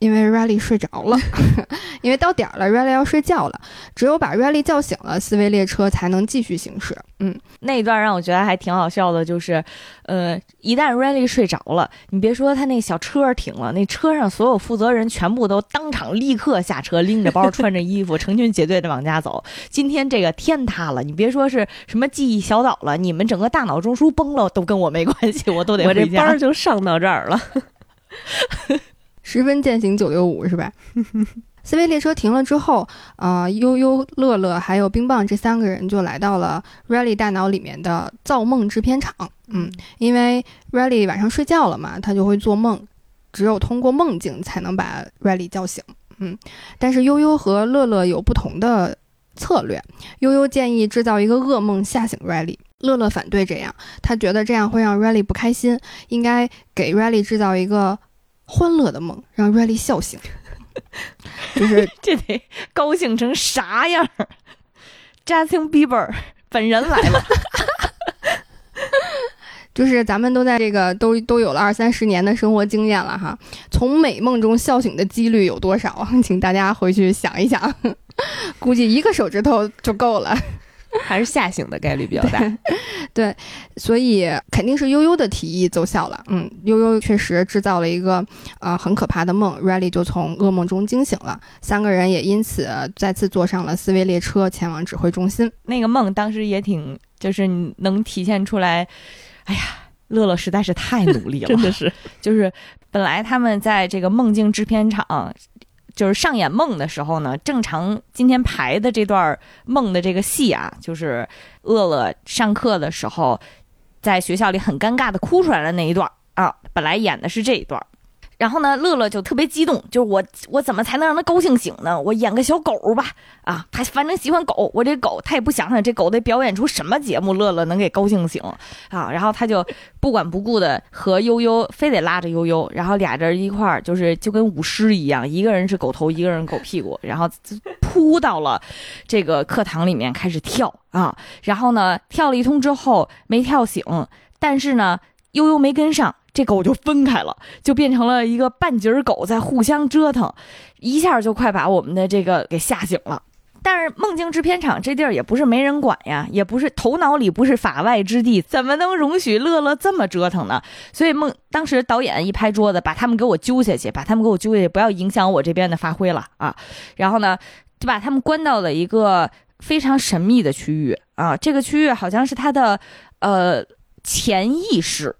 因为 Riley 睡着了，因为到点儿了，Riley 要睡觉了。只有把 Riley 叫醒了，思维列车才能继续行驶。嗯，那一段让我觉得还挺好笑的，就是，呃，一旦 Riley 睡着了，你别说他那小车停了，那车上所有负责人全部都当场立刻下车，拎着包，穿着衣服，成群结队的往家走。今天这个天塌了，你别说是什么记忆小岛了，你们整个大脑中枢崩了都跟我没关系，我都得我这班就上到这儿了。十分践行九六五是吧？思维列车停了之后，啊，悠悠、乐乐还有冰棒这三个人就来到了 Riley 大脑里面的造梦制片厂。嗯，因为 Riley 晚上睡觉了嘛，他就会做梦，只有通过梦境才能把 Riley 叫醒。嗯，但是悠悠和乐乐有不同的策略。悠悠建议制造一个噩梦吓醒 Riley，乐乐反对这样，他觉得这样会让 Riley 不开心，应该给 Riley 制造一个。欢乐的梦让 Riley 笑醒，就是这得高兴成啥样？Justin Bieber 本人来了，就是咱们都在这个都都有了二三十年的生活经验了哈，从美梦中笑醒的几率有多少？请大家回去想一想，估计一个手指头就够了。还是吓醒的概率比较大，对，所以肯定是悠悠的提议奏效了。嗯，悠悠确实制造了一个呃很可怕的梦，Riley 就从噩梦中惊醒了，三个人也因此再次坐上了思维列车前往指挥中心。那个梦当时也挺，就是能体现出来，哎呀，乐乐实在是太努力了，真的是，就是本来他们在这个梦境制片厂。就是上演梦的时候呢，正常今天排的这段梦的这个戏啊，就是乐乐上课的时候，在学校里很尴尬的哭出来的那一段啊，本来演的是这一段。然后呢，乐乐就特别激动，就是我我怎么才能让他高兴醒呢？我演个小狗吧，啊，他反正喜欢狗，我这狗他也不想想这狗得表演出什么节目，乐乐能给高兴醒啊。然后他就不管不顾的和悠悠非得拉着悠悠，然后俩人一块儿就是就跟舞狮一样，一个人是狗头，一个人狗屁股，然后扑到了这个课堂里面开始跳啊。然后呢，跳了一通之后没跳醒，但是呢，悠悠没跟上。这狗就分开了，就变成了一个半截狗在互相折腾，一下就快把我们的这个给吓醒了。但是梦境制片厂这地儿也不是没人管呀，也不是头脑里不是法外之地，怎么能容许乐乐这么折腾呢？所以梦当时导演一拍桌子，把他们给我揪下去，把他们给我揪下去，不要影响我这边的发挥了啊！然后呢，就把他们关到了一个非常神秘的区域啊，这个区域好像是他的呃潜意识。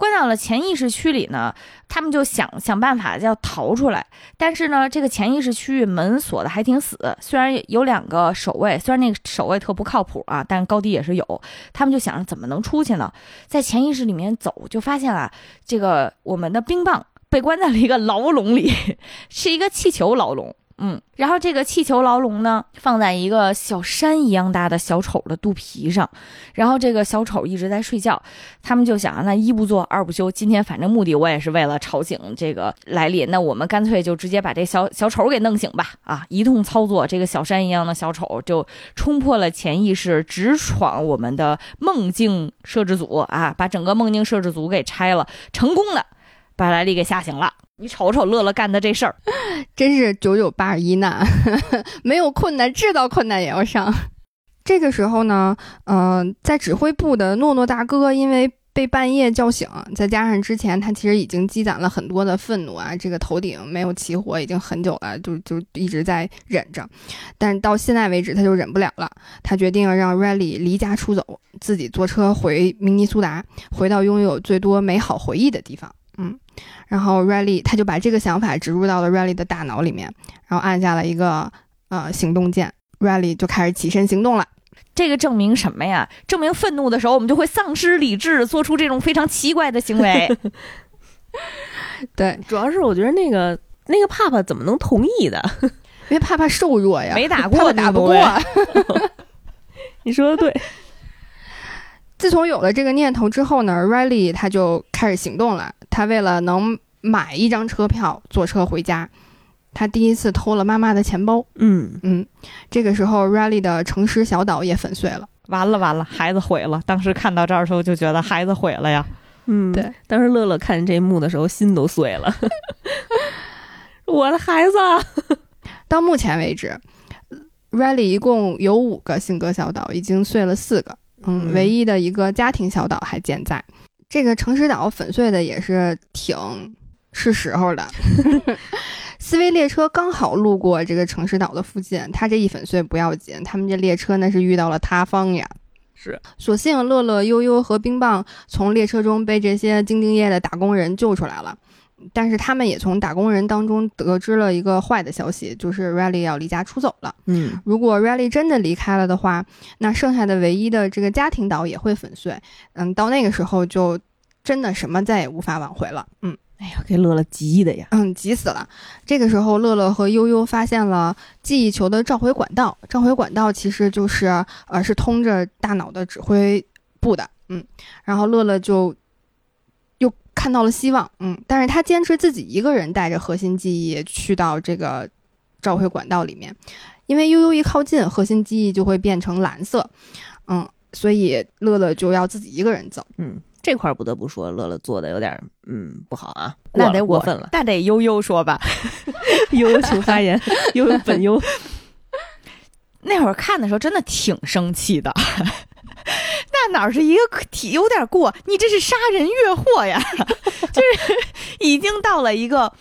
关到了潜意识区里呢，他们就想想办法要逃出来。但是呢，这个潜意识区域门锁的还挺死，虽然有两个守卫，虽然那个守卫特不靠谱啊，但是高低也是有。他们就想着怎么能出去呢？在潜意识里面走，就发现啊，这个我们的冰棒被关在了一个牢笼里，是一个气球牢笼。嗯，然后这个气球牢笼呢，放在一个小山一样大的小丑的肚皮上，然后这个小丑一直在睡觉，他们就想，那一不做二不休，今天反正目的我也是为了吵醒这个莱利，那我们干脆就直接把这小小丑给弄醒吧！啊，一通操作，这个小山一样的小丑就冲破了潜意识，直闯我们的梦境摄制组啊，把整个梦境摄制组给拆了，成功的把莱利给吓醒了。你瞅瞅乐乐干的这事儿，真是九九八十一难，没有困难，制造困难也要上。这个时候呢，嗯，在指挥部的诺诺大哥因为被半夜叫醒，再加上之前他其实已经积攒了很多的愤怒啊，这个头顶没有起火已经很久了，就就一直在忍着。但是到现在为止，他就忍不了了，他决定让 Riley 离家出走，自己坐车回明尼苏达，回到拥有最多美好回忆的地方。嗯。然后 Riley 他就把这个想法植入到了 Riley 的大脑里面，然后按下了一个呃行动键。，Riley 就开始起身行动了。这个证明什么呀？证明愤怒的时候，我们就会丧失理智，做出这种非常奇怪的行为。对，主要是我觉得那个那个帕帕怎么能同意的？因为帕帕瘦弱呀，没打过帕打不过。你说的对，自从有了这个念头之后呢，Riley 他就开始行动了。他为了能买一张车票坐车回家，他第一次偷了妈妈的钱包。嗯，嗯，这个时候 Riley 的城市小岛也粉碎了。完了完了，孩子毁了。当时看到这儿的时候就觉得孩子毁了呀。嗯，对。当时乐乐看见这一幕的时候，心都碎了。我的孩子，到目前为止，Riley 一共有五个性格小岛，已经碎了四个。嗯，嗯唯一的一个家庭小岛还健在。这个城市岛粉碎的也是挺是时候的。思维列车刚好路过这个城市岛的附近，他这一粉碎不要紧，他们这列车那是遇到了塌方呀。是，所幸乐乐、悠悠和冰棒从列车中被这些兢兢业业的打工人救出来了，但是他们也从打工人当中得知了一个坏的消息，就是 Riley 要离家出走了。嗯如果 Riley 真的离开了的话，那剩下的唯一的这个家庭岛也会粉碎。嗯，到那个时候就真的什么再也无法挽回了。嗯哎呀，给乐乐急的呀。嗯，急死了。这个时候，乐乐和悠悠发现了记忆球的召回管道。召回管道其实就是呃是通着大脑的指挥部的。嗯，然后乐乐就又看到了希望。嗯，但是他坚持自己一个人带着核心记忆去到这个召回管道里面，因为悠悠一靠近，核心记忆就会变成蓝色。嗯，所以乐乐就要自己一个人走。嗯，这块儿不得不说，乐乐做的有点儿嗯不好啊，那得我过分了。那得悠悠说吧。悠悠请发言，悠悠本悠。那会儿看的时候真的挺生气的。那哪是一个体有点过？你这是杀人越货呀！就是已经到了一个，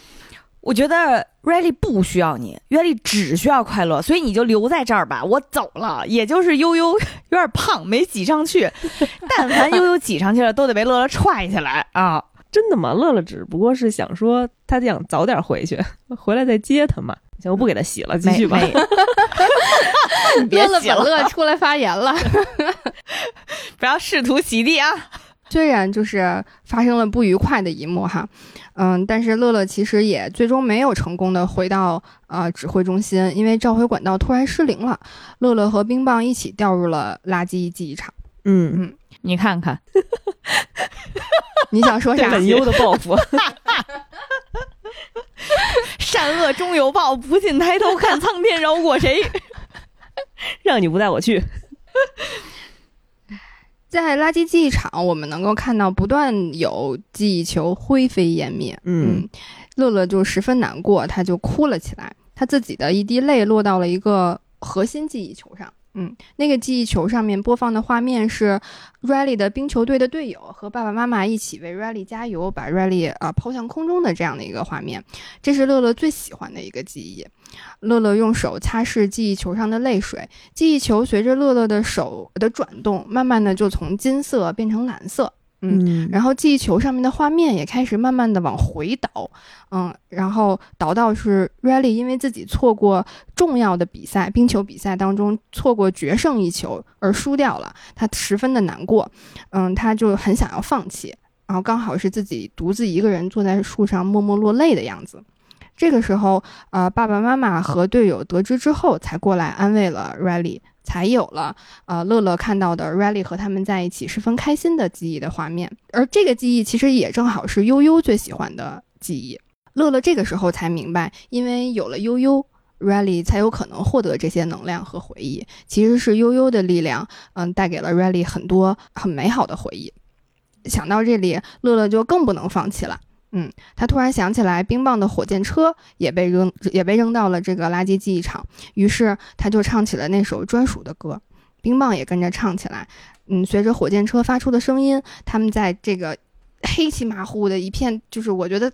我觉得 Riley 不需要你，Riley 只需要快乐，所以你就留在这儿吧，我走了。也就是悠悠 有点胖，没挤上去。但凡悠悠挤上去了，都得被乐乐踹下来啊！真的吗？乐乐只不过是想说他想早点回去，回来再接他嘛。行，我不给他洗了，继续吧。你 别了本乐出来发言了。不要试图洗地啊！虽然就是发生了不愉快的一幕哈，嗯，但是乐乐其实也最终没有成功的回到呃指挥中心，因为召回管道突然失灵了，乐乐和冰棒一起掉入了垃圾记忆场。嗯嗯，你看看，你想说啥？对本优的报复。善恶终有报，不信抬头看，苍天饶过谁？让你不带我去。在垃圾记忆场，我们能够看到不断有记忆球灰飞烟灭。嗯乐乐就十分难过，他就哭了起来。他自己的一滴泪落到了一个核心记忆球上。嗯，那个记忆球上面播放的画面是 Riley 的冰球队的队友和爸爸妈妈一起为 Riley 加油，把 Riley 啊、抛向空中的这样的一个画面。这是乐乐最喜欢的一个记忆。乐乐用手擦拭记忆球上的泪水，记忆球随着乐乐的手的转动，慢慢的就从金色变成蓝色。嗯然后记忆球上面的画面也开始慢慢的往回倒，嗯，然后倒到是 Riley 因为自己错过重要的比赛，冰球比赛当中错过决胜一球而输掉了，他十分的难过，嗯，他就很想要放弃，然后刚好是自己独自一个人坐在树上默默落泪的样子。这个时候，呃，爸爸妈妈和队友得知之后，才过来安慰了 Riley，才有了呃乐乐看到的 Riley 和他们在一起十分开心的记忆的画面。而这个记忆其实也正好是悠悠最喜欢的记忆。乐乐这个时候才明白，因为有了悠悠。Riley 才有可能获得这些能量和回忆，其实是悠悠的力量，嗯，带给了 Riley 很多很美好的回忆。想到这里，乐乐就更不能放弃了。嗯，他突然想起来，冰棒的火箭车也被扔，也被扔到了这个垃圾记忆场。于是他就唱起了那首专属的歌，冰棒也跟着唱起来。嗯，随着火箭车发出的声音，他们在这个黑漆麻糊的一片，就是我觉得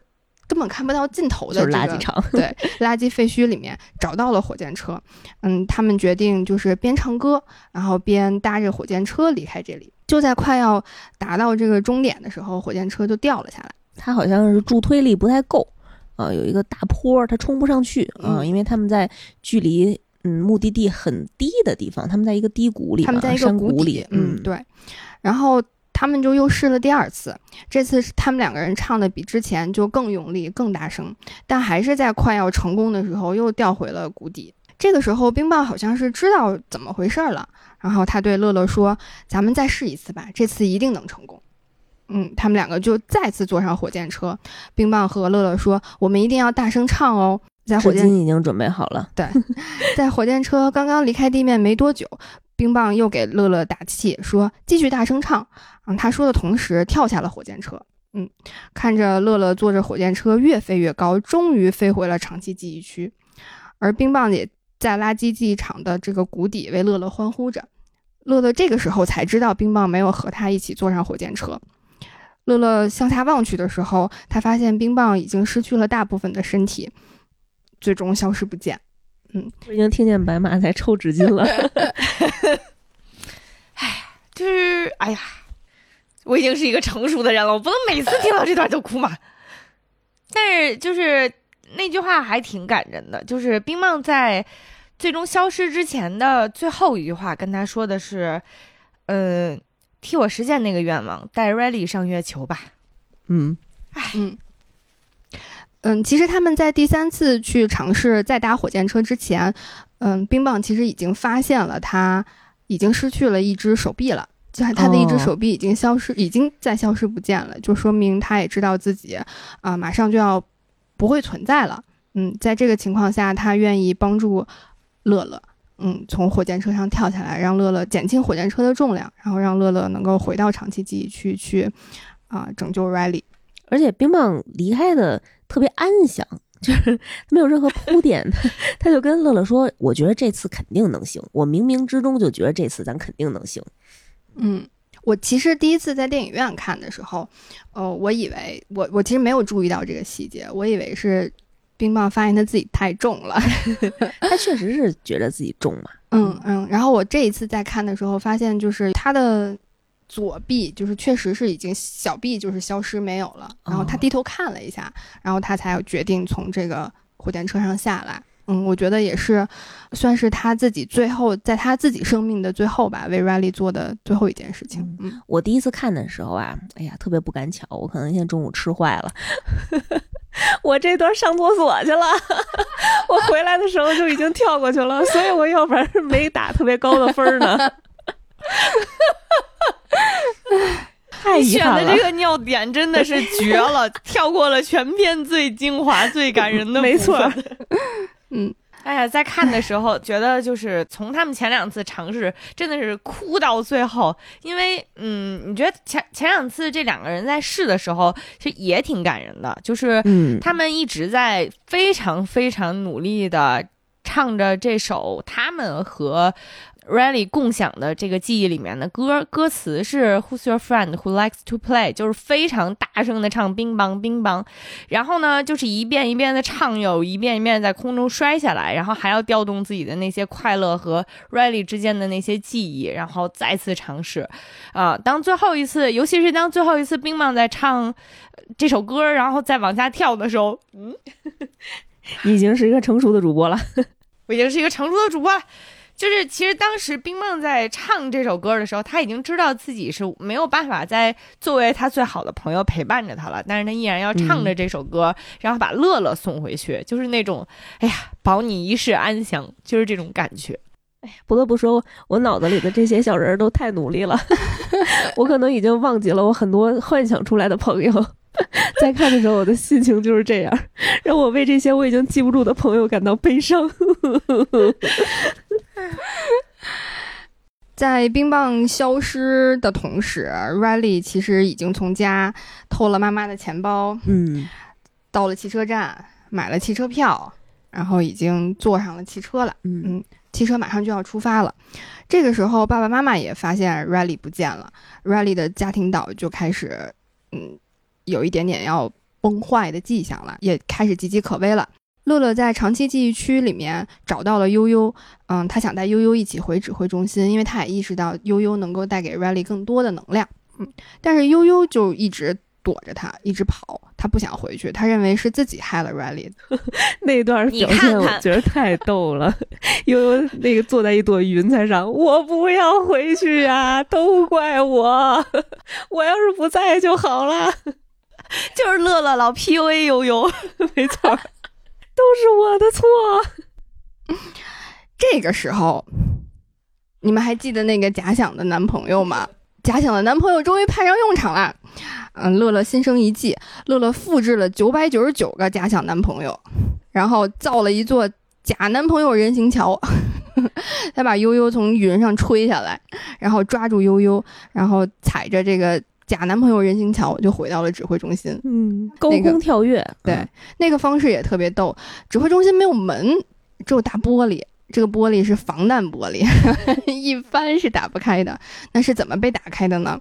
根本看不到尽头的、垃圾场。对，垃圾废墟里面找到了火箭车。嗯，他们决定就是边唱歌，然后边搭着火箭车离开这里。就在快要达到这个终点的时候，火箭车就掉了下来。他好像是助推力不太够，啊，有一个大坡，他冲不上去啊，嗯因为他们在距离嗯目的地很低的地方，他们在一个低谷里嘛，他们在一个谷底谷里，，嗯，对。然后他们就又试了第二次，这次是他们两个人唱的比之前就更用力、更大声，但还是在快要成功的时候又掉回了谷底。这个时候，冰棒好像是知道怎么回事儿了，然后他对乐乐说：“咱们再试一次吧，这次一定能成功。”嗯，他们两个就再次坐上火箭车。冰棒和乐乐说：“我们一定要大声唱哦。”在火箭已经准备好了。对在火箭车刚刚离开地面没多久，冰棒又给乐乐打气，说继续大声唱。嗯，他说的同时跳下了火箭车。嗯，看着乐乐坐着火箭车越飞越高，终于飞回了长期记忆区，而冰棒也在垃圾记忆场的这个谷底为乐乐欢呼着。乐乐这个时候才知道冰棒没有和他一起坐上火箭车。乐乐向下望去的时候，他发现冰棒已经失去了大部分的身体，最终消失不见。嗯我已经听见白马在抽纸巾了。哎就是哎呀，我已经是一个成熟的人了，我不能每次听到这段就哭嘛。但是就是那句话还挺感人的，就是冰棒在最终消失之前的最后一句话跟他说的是：“嗯、替我实现那个愿望，带 Riley 上月球吧。嗯，嗯，嗯，其实他们在第三次去尝试再搭火箭车之前，嗯，冰棒其实已经发现了他已经失去了一只手臂了，就是他的一只哦手臂已经消失，已经在消失不见了，就说明他也知道自己啊、马上就要不会存在了。嗯，在这个情况下，他愿意帮助乐乐。嗯，从火箭车上跳下来，让乐乐减轻火箭车的重量，然后让乐乐能够回到长期记忆区去，啊、拯救 Riley。而且冰棒离开的特别安详，就是没有任何铺垫，他 他就跟乐乐说：“我觉得这次肯定能行，我冥冥之中就觉得这次咱肯定能行。嗯，我其实第一次在电影院看的时候，呃，我以为我我其实没有注意到这个细节，我以为是冰棒发现他自己太重了，”他确实是觉得自己重嘛，嗯嗯，然后我这一次在看的时候，发现就是他的左臂就是确实是已经小臂就是消失没有了，然后他哦低头看了一下，然后他才决定从这个火箭车上下来。嗯，我觉得也是，算是他自己最后在他自己生命的最后吧，为 Riley 做的最后一件事情。嗯我第一次看的时候啊，哎呀，特别不赶巧，我可能今天中午吃坏了，我这段上厕所去了，我回来的时候就已经跳过去了，所以我要不然是没打特别高的分儿呢。太你遗憾了选的这，个尿点真的是绝了，跳过了全片最精华、最感人的没部分错。嗯，哎呀，在看的时候觉得就是从他们前两次尝试，真的是哭到最后，因为嗯，你觉得前前两次这两个人在试的时候，其实也挺感人的，就是嗯，他们一直在非常非常努力的唱着这首他们和 Riley 共享的这个记忆里面的歌，歌词是 Who's your friend who likes to play，就是非常大声的唱乒乓乒乓，然后呢就是一遍一遍的唱，又一遍一遍在空中摔下来，然后还要调动自己的那些快乐和 Riley 之间的那些记忆，然后再次尝试。啊、当最后一次，尤其是当最后一次冰棒在唱呃这首歌，然后再往下跳的时候，你 已经是一个成熟的主播了。我已经是一个成熟的主播了。就是其实当时冰梦在唱这首歌的时候，他已经知道自己是没有办法再作为他最好的朋友陪伴着他了，但是他依然要唱着这首歌，然后把乐乐送回去，就是那种哎呀保你一世安详，就是这种感觉。哎不得不说，我脑子里的这些小人儿都太努力了，我可能已经忘记了我很多幻想出来的朋友。在看的时候，我的心情就是这样，让我为这些我已经记不住的朋友感到悲伤。在冰棒消失的同时，Riley 其实已经从家偷了妈妈的钱包，嗯，到了汽车站买了汽车票，然后已经坐上了汽车了。嗯嗯，汽车马上就要出发了。这个时候，爸爸妈妈也发现 Riley 不见了，Riley 的家庭岛就开始，嗯，有一点点要崩坏的迹象了，也开始岌岌可危了。乐乐在长期记忆区里面找到了悠悠，嗯，他想带悠悠一起回指挥中心，因为他也意识到悠悠能够带给 Riley 更多的能量，嗯，但是悠悠就一直躲着他，一直跑，他不想回去，他认为是自己害了 Riley。那段表现我觉得太逗了，悠悠那个坐在一朵云彩上，我不要回去呀，都怪我，我要是不在就好了。就是乐乐老 PUA 悠悠，没错，都是我的错。这个时候，你们还记得那个假想的男朋友吗？假想的男朋友终于派上用场了。嗯，乐乐心生一计，乐乐复制了九百九十九个假想男朋友，然后造了一座假男朋友人行桥。他把悠悠从云上吹下来，然后抓住悠悠，然后踩着这个。假男朋友人行桥就回到了指挥中心，嗯，高空跳跃，对，那个方式也特别逗。指挥中心没有门，只有大玻璃，这个玻璃是防弹玻璃，一翻是打不开的。那是怎么被打开的呢？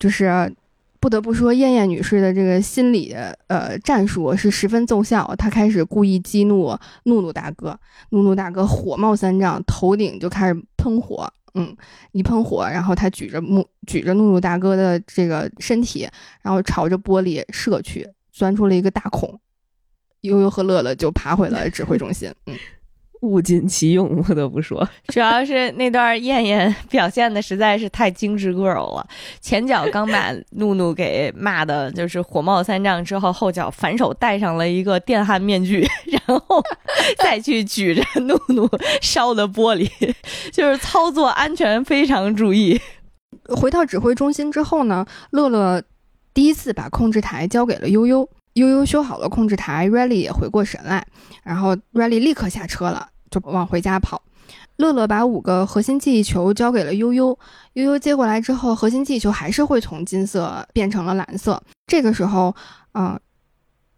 就是不得不说，燕燕女士的这个心理呃战术是十分奏效。她开始故意激怒怒怒大哥，怒怒大哥火冒三丈，头顶就开始喷火。嗯，一喷火，然后他举着木举着怒怒大哥的这个身体，然后朝着玻璃射去，钻出了一个大孔。悠悠和乐乐就爬回了指挥中心。嗯。物尽其用，不得不说，主要是那段燕燕表现的实在是太精致 girl 了。前脚刚把怒怒给骂的，就是火冒三丈，之后后脚反手戴上了一个电焊面具，然后再去举着怒怒烧的玻璃，就是操作安全非常注意。回到指挥中心之后呢，乐乐第一次把控制台交给了悠悠。悠悠修好了控制台，Riley 也回过神来，然后 Riley 立刻下车了，就往回家跑。乐乐把五个核心记忆球交给了悠悠，悠悠接过来之后，核心记忆球还是会从金色变成了蓝色。这个时候，嗯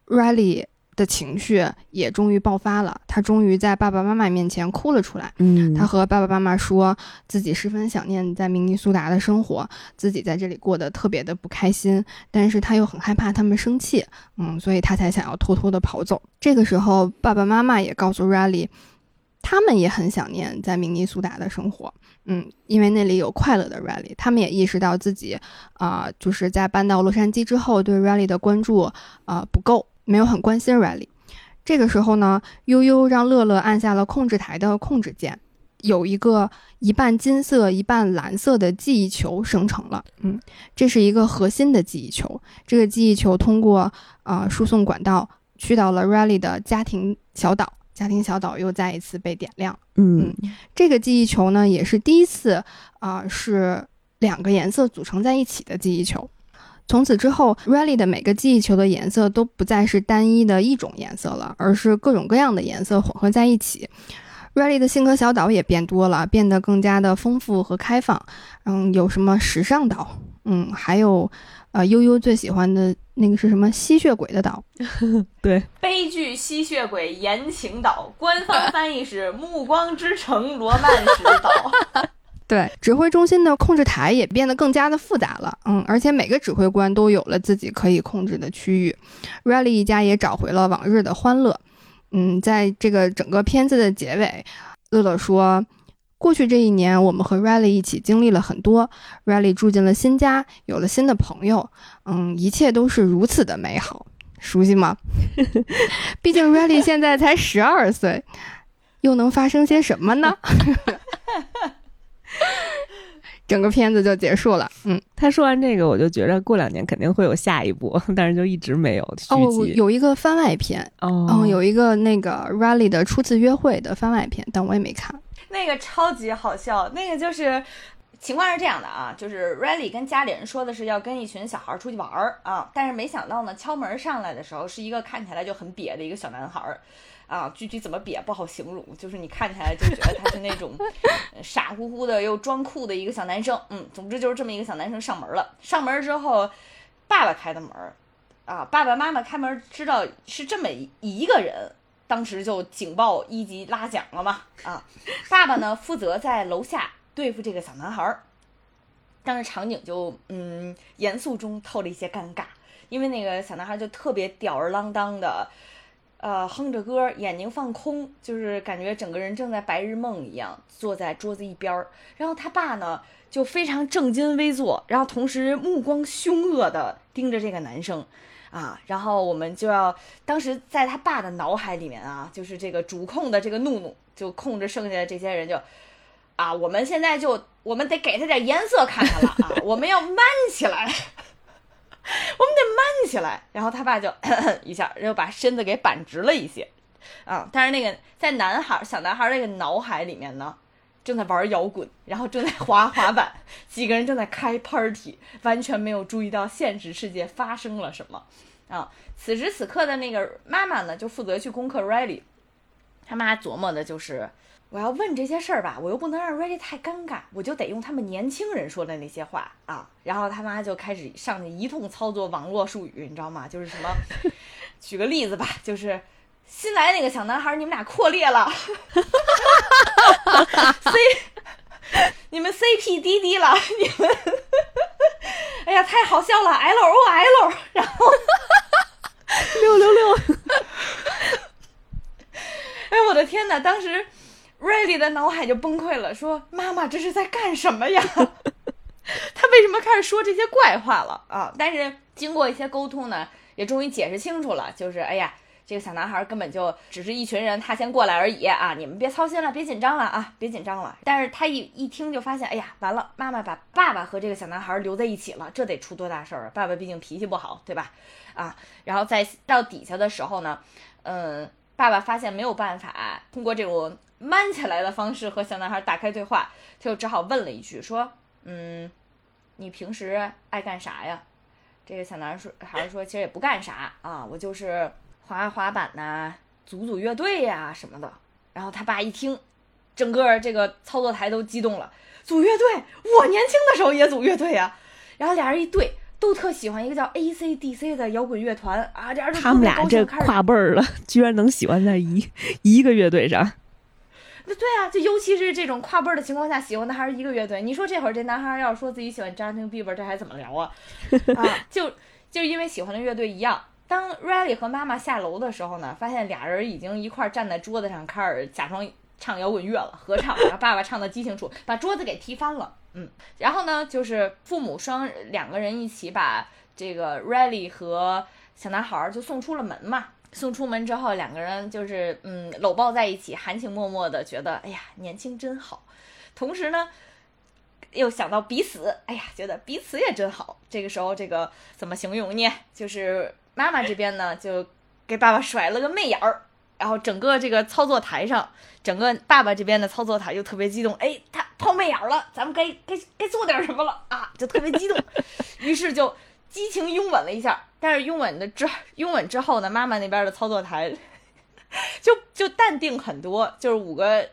，Riley。的情绪也终于爆发了，他终于在爸爸妈妈面前哭了出来。嗯，他和爸爸妈妈说自己十分想念在明尼苏达的生活，自己在这里过得特别的不开心，但是他又很害怕他们生气，嗯，所以他才想要偷偷的跑走。这个时候，爸爸妈妈也告诉 Riley，他们也很想念在明尼苏达的生活，嗯，因为那里有快乐的 Riley。他们也意识到自己啊，就是在搬到洛杉矶之后，对 Riley 的关注啊不够。没有很关心 Riley，这个时候呢，悠悠让乐乐按下了控制台的控制键，有一个一半金色一半蓝色的记忆球生成了。嗯，这是一个核心的记忆球。这个记忆球通过啊输送管道去到了 Riley 的家庭小岛，家庭小岛又再一次被点亮。嗯，这个记忆球呢，也是第一次啊是两个颜色组成在一起的记忆球。从此之后，Riley 的每个记忆球的颜色都不再是单一的一种颜色了，而是各种各样的颜色混合在一起。Riley 的性格小岛也变多了，变得更加的丰富和开放。嗯，有什么时尚岛？嗯，还有，呃，悠悠最喜欢的那个是什么吸血鬼的岛？对，悲剧吸血鬼言情岛，官方翻译是暮光之城罗曼史岛。对，指挥中心的控制台也变得更加的复杂了，嗯，而且每个指挥官都有了自己可以控制的区域，Riley 一家也找回了往日的欢乐，嗯，在这个整个片子的结尾，乐乐说，过去这一年我们和 Riley 一起经历了很多，Riley 住进了新家，有了新的朋友，嗯，一切都是如此的美好，熟悉吗？毕竟 Riley 现在才十二岁，又能发生些什么呢？整个片子就结束了。嗯，他说完这个，我就觉得过两年肯定会有下一部，但是就一直没有哦，有一个番外篇哦，有一个那个 Riley 的初次约会的番外篇，但我也没看。那个超级好笑，那个就是情况是这样的啊，就是 Riley 跟家里人说的是要跟一群小孩出去玩儿啊，但是没想到呢，敲门上来的时候是一个看起来就很瘪的一个小男孩儿。啊，具体怎么瘪不好形容，就是你看起来就觉得他是那种傻乎乎的又装酷的一个小男生。嗯，总之就是这么一个小男生上门了。上门之后，爸爸开的门啊，爸爸妈妈开门知道是这么一个人，当时就警报一级拉响了嘛。啊，爸爸呢负责在楼下对付这个小男孩儿，当时场景就嗯严肃中透了一些尴尬，因为那个小男孩就特别吊儿郎当的。呃，哼着歌，眼睛放空，就是感觉整个人正在白日梦一样，坐在桌子一边儿。然后他爸呢，就非常正襟危坐，然后同时目光凶恶的盯着这个男生，啊，然后我们就要，当时在他爸的脑海里面啊，就是这个主控的这个怒怒，就控制剩下的这些人就。啊，我们现在就我们得给他点颜色看看了啊！我们要慢起来，我们得慢起来。然后他爸就 一下，又把身子给板直了一些，啊！但是那个在男孩小男孩那个脑海里面呢，正在玩摇滚，然后正在滑滑板，几个人正在开 party，完全没有注意到现实世界发生了什么啊！此时此刻的那个妈妈呢，就负责去攻克 Riley，他妈琢磨的就是。我要问这些事儿吧，我又不能让 Ready 太尴尬，我就得用他们年轻人说的那些话啊。然后他妈就开始上去一通操作网络术语，你知道吗？就是什么，举个例子吧，就是新来那个小男孩，你们俩扩列了，C，你们 CP 滴滴了，你们，哎呀，太好笑了，LOL，然后六六六，哎，我的天哪，当时。自己的脑海就崩溃了，说：“妈妈这是在干什么呀？他为什么开始说这些怪话了啊？”但是经过一些沟通呢，也终于解释清楚了，就是哎呀，这个小男孩根本就只是一群人，他先过来而已啊！你们别操心了，别紧张了啊，别紧张了。但是他一一听就发现，哎呀，完了，妈妈把爸爸和这个小男孩留在一起了，这得出多大事儿啊！爸爸毕竟脾气不好，对吧？啊，然后在到底下的时候呢，嗯，爸爸发现没有办法通过这种。慢起来的方式和小男孩打开对话，他就只好问了一句，说：“嗯，你平时爱干啥呀？”这个小男孩说：“孩子说，其实也不干啥啊，我就是滑滑板呐，组组乐队呀什么的。”然后他爸一听，整个这个操作台都激动了，组乐队，我年轻的时候也组乐队呀。然后俩人一对，都特喜欢一个叫 AC/DC 的摇滚乐团啊，俩人他们俩这跨辈儿了，居然能喜欢在一一个乐队上。那对啊，就尤其是这种跨辈儿的情况下，喜欢的还是一个乐队。你说这会儿这男孩要是说自己喜欢 Justin Bieber，这还怎么聊啊？啊，就就因为喜欢的乐队一样。当 Riley 和妈妈下楼的时候呢，发现俩人已经一块站在桌子上开始假装唱摇滚乐了，合唱。然后爸爸唱的激情处，把桌子给踢翻了。嗯，然后呢，就是父母双两个人一起把这个 Riley 和小男孩就送出了门嘛。送出门之后，两个人就是嗯搂抱在一起，含情脉脉的，觉得哎呀年轻真好。同时呢，又想到彼此，哎呀觉得彼此也真好。这个时候，这个怎么形容呢？就是妈妈这边呢，就给爸爸甩了个媚眼儿，然后整个这个操作台上，整个爸爸这边的操作台就特别激动，哎，他抛媚眼了，咱们该该该做点什么了啊，就特别激动，于是就。激情拥吻了一下，但是拥吻的之拥吻之后呢，妈妈那边的操作台 就就淡定很多，就是五个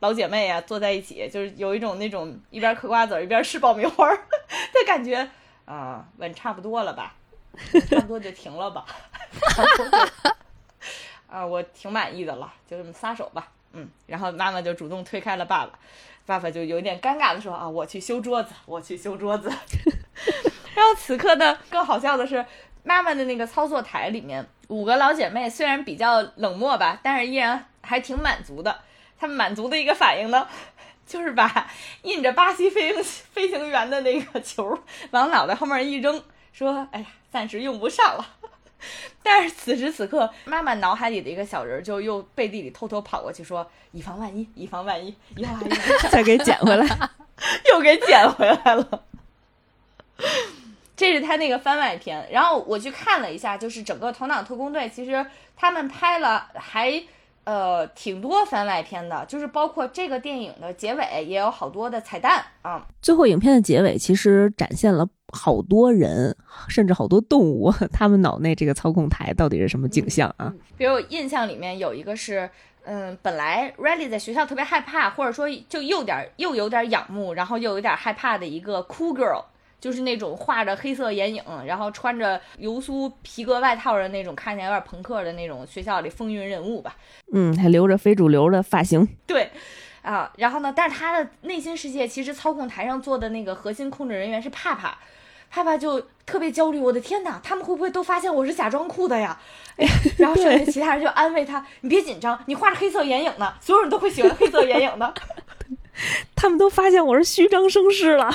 老姐妹啊坐在一起，就是有一种那种一边嗑瓜子一边吃爆米花的感觉啊，吻差不多了吧，差不多就停了吧，啊，我挺满意的了，就这么撒手吧，嗯，然后妈妈就主动推开了爸爸，爸爸就有点尴尬的说啊，我去修桌子，我去修桌子。然后此刻呢，更好笑的是，妈妈的那个操作台里面，五个老姐妹虽然比较冷漠吧，但是依然还挺满足的。她们满足的一个反应呢，就是把印着巴西飞行飞行员的那个球往脑袋后面一扔，说：“哎呀，暂时用不上了。”但是此时此刻，妈妈脑海里的一个小人就又背地里偷偷跑过去说：“以防万一，以防万一，以防万一 再给捡回来，又给捡回来了。”这是他那个番外篇，然后我去看了一下，就是整个《头脑特工队》，其实他们拍了还呃挺多番外篇的，就是包括这个电影的结尾也有好多的彩蛋啊。最后影片的结尾其实展现了好多人，甚至好多动物，他们脑内这个操控台到底是什么景象啊？比如印象里面有一个是，嗯，本来 Riley 在学校特别害怕，或者说就又点又有点仰慕，然后又有点害怕的一个 Cool Girl。就是那种画着黑色眼影，然后穿着流苏皮革外套的那种，看起来有点朋克的那种学校里风云人物吧。嗯，还留着非主流的发型。对，啊，然后呢，但是他的内心世界其实操控台上坐的那个核心控制人员是帕帕，帕帕就特别焦虑。我的天哪，他们会不会都发现我是假装酷的呀？哎，然后剩下其他人就安慰他：“你别紧张，你画着黑色眼影呢，所有人都会喜欢黑色眼影的。”他们都发现我是虚张声势了。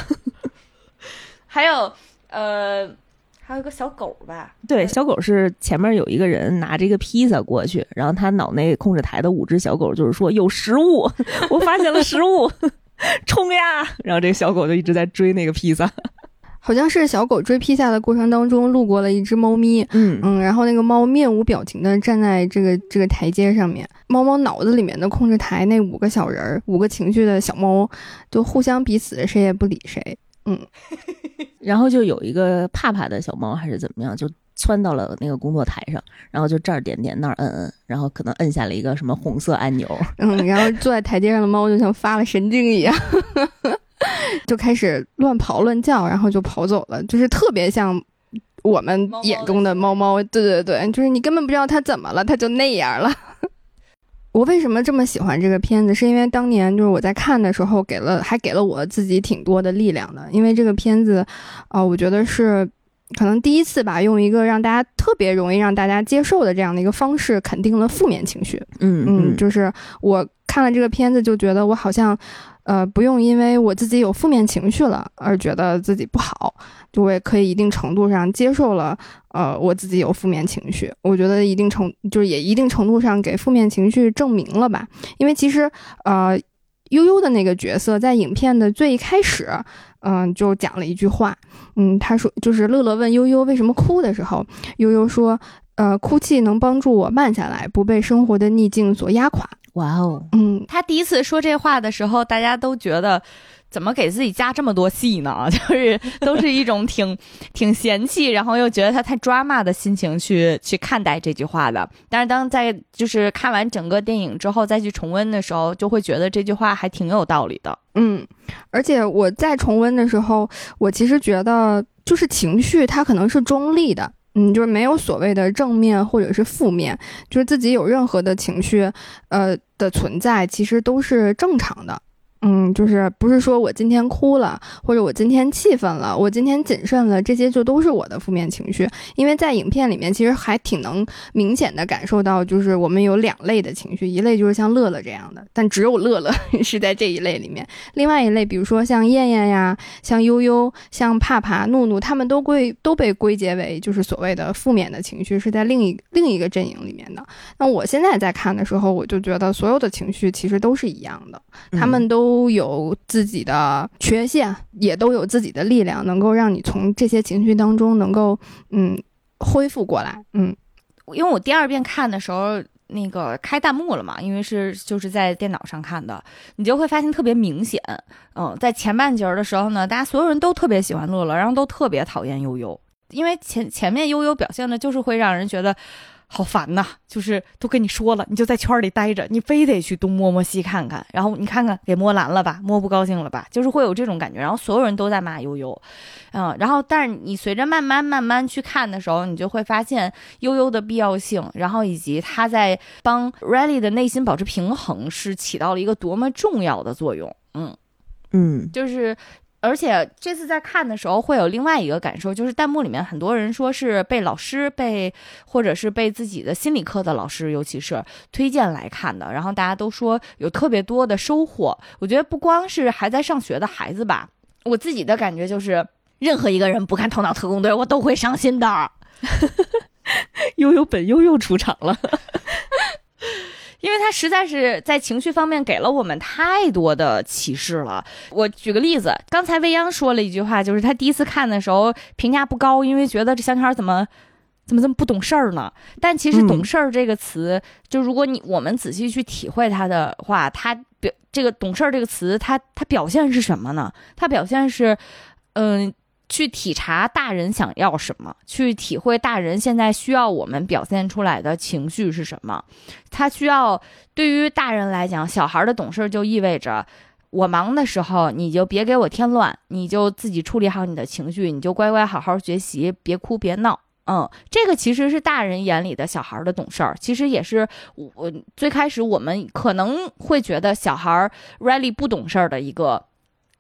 还有，呃。还有个小狗吧？对，小狗是前面有一个人拿着一个披萨过去，然后他脑内控制台的五只小狗就是说有食物，我发现了食物，冲呀！然后这个小狗就一直在追那个披萨，好像是小狗追披萨的过程当中路过了一只猫咪，嗯嗯，然后那个猫面无表情的站在这个这个台阶上面，猫猫脑子里面的控制台那五个小人儿，五个情绪的小猫，就互相彼此谁也不理谁。嗯，然后就有一个怕怕的小猫还是怎么样，就窜到了那个工作台上，然后就这儿点点那儿摁摁，然后可能摁下了一个什么红色按钮。嗯，然后坐在台阶上的猫就像发了神经一样，就开始乱跑乱叫，然后就跑走了，就是特别像我们眼中的猫猫。对对对，就是你根本不知道它怎么了，它就那样了。我为什么这么喜欢这个片子？是因为当年就是我在看的时候，给了还给了我自己挺多的力量的。因为这个片子，啊，我觉得是可能第一次吧，用一个让大家特别容易让大家接受的这样的一个方式，肯定了负面情绪。嗯嗯，就是我看了这个片子，就觉得我好像。呃，不用因为我自己有负面情绪了而觉得自己不好，就我也可以一定程度上接受了。呃，我自己有负面情绪，我觉得一定程就是也一定程度上给负面情绪证明了吧。因为其实，呃，悠悠的那个角色在影片的最一开始，嗯，就讲了一句话，嗯，他说就是乐乐问悠悠为什么哭的时候，悠悠说，呃，哭泣能帮助我慢下来，不被生活的逆境所压垮。哇哦，嗯，他第一次说这话的时候，大家都觉得怎么给自己加这么多戏呢？就是都是一种挺挺嫌弃，然后又觉得他太抓马的心情去去看待这句话的。但是当在就是看完整个电影之后再去重温的时候，就会觉得这句话还挺有道理的。嗯，而且我在重温的时候，我其实觉得就是情绪它可能是中立的。嗯，就是没有所谓的正面或者是负面，就是自己有任何的情绪，呃的存在，其实都是正常的。嗯，就是不是说我今天哭了，或者我今天气愤了，我今天谨慎了，这些就都是我的负面情绪。因为在影片里面，其实还挺能明显的感受到，就是我们有两类的情绪，一类就是像乐乐这样的，但只有乐乐 是在这一类里面。另外一类，比如说像燕燕呀，像悠悠，像帕帕、怒怒，他们都归都被归结为就是所谓的负面的情绪，是在另一另一个阵营里面的。那我现在在看的时候，我就觉得所有的情绪其实都是一样的，他们都。都有自己的缺陷，也都有自己的力量，能够让你从这些情绪当中能够嗯恢复过来。嗯，因为我第二遍看的时候，那个开弹幕了嘛，因为是就是在电脑上看的，你就会发现特别明显。嗯，在前半截的时候呢，大家所有人都特别喜欢乐乐，然后都特别讨厌悠悠，因为前前面悠悠表现的就是会让人觉得。好烦呐！就是都跟你说了，你就在圈里待着，你非得去东摸摸西看看，然后你看看给摸蓝了吧，摸不高兴了吧，就是会有这种感觉。然后所有人都在骂悠悠，嗯，然后但是你随着慢慢慢慢去看的时候，你就会发现悠悠的必要性，然后以及他在帮 Riley 的内心保持平衡是起到了一个多么重要的作用。嗯嗯，就是。而且这次在看的时候，会有另外一个感受，就是弹幕里面很多人说是被老师被，或者是被自己的心理课的老师，尤其是推荐来看的。然后大家都说有特别多的收获。我觉得不光是还在上学的孩子吧，我自己的感觉就是，任何一个人不看《头脑特工队》，我都会伤心的。悠悠本悠悠出场了。因为他实在是在情绪方面给了我们太多的启示了。我举个例子，刚才未央说了一句话，就是他第一次看的时候评价不高，因为觉得这小女孩怎么怎么这么不懂事儿呢？但其实“懂事儿”这个词，就如果你我们仔细去体会它的话，它表这个“懂事儿”这个词，它它表现是什么呢？它表现是，嗯。去体察大人想要什么，去体会大人现在需要我们表现出来的情绪是什么。他需要对于大人来讲，小孩的懂事就意味着我忙的时候你就别给我添乱，你就自己处理好你的情绪，你就乖乖好好学习，别哭别闹。嗯，这个其实是大人眼里的小孩的懂事儿，其实也是我最开始我们可能会觉得小孩 really 不懂事儿的一个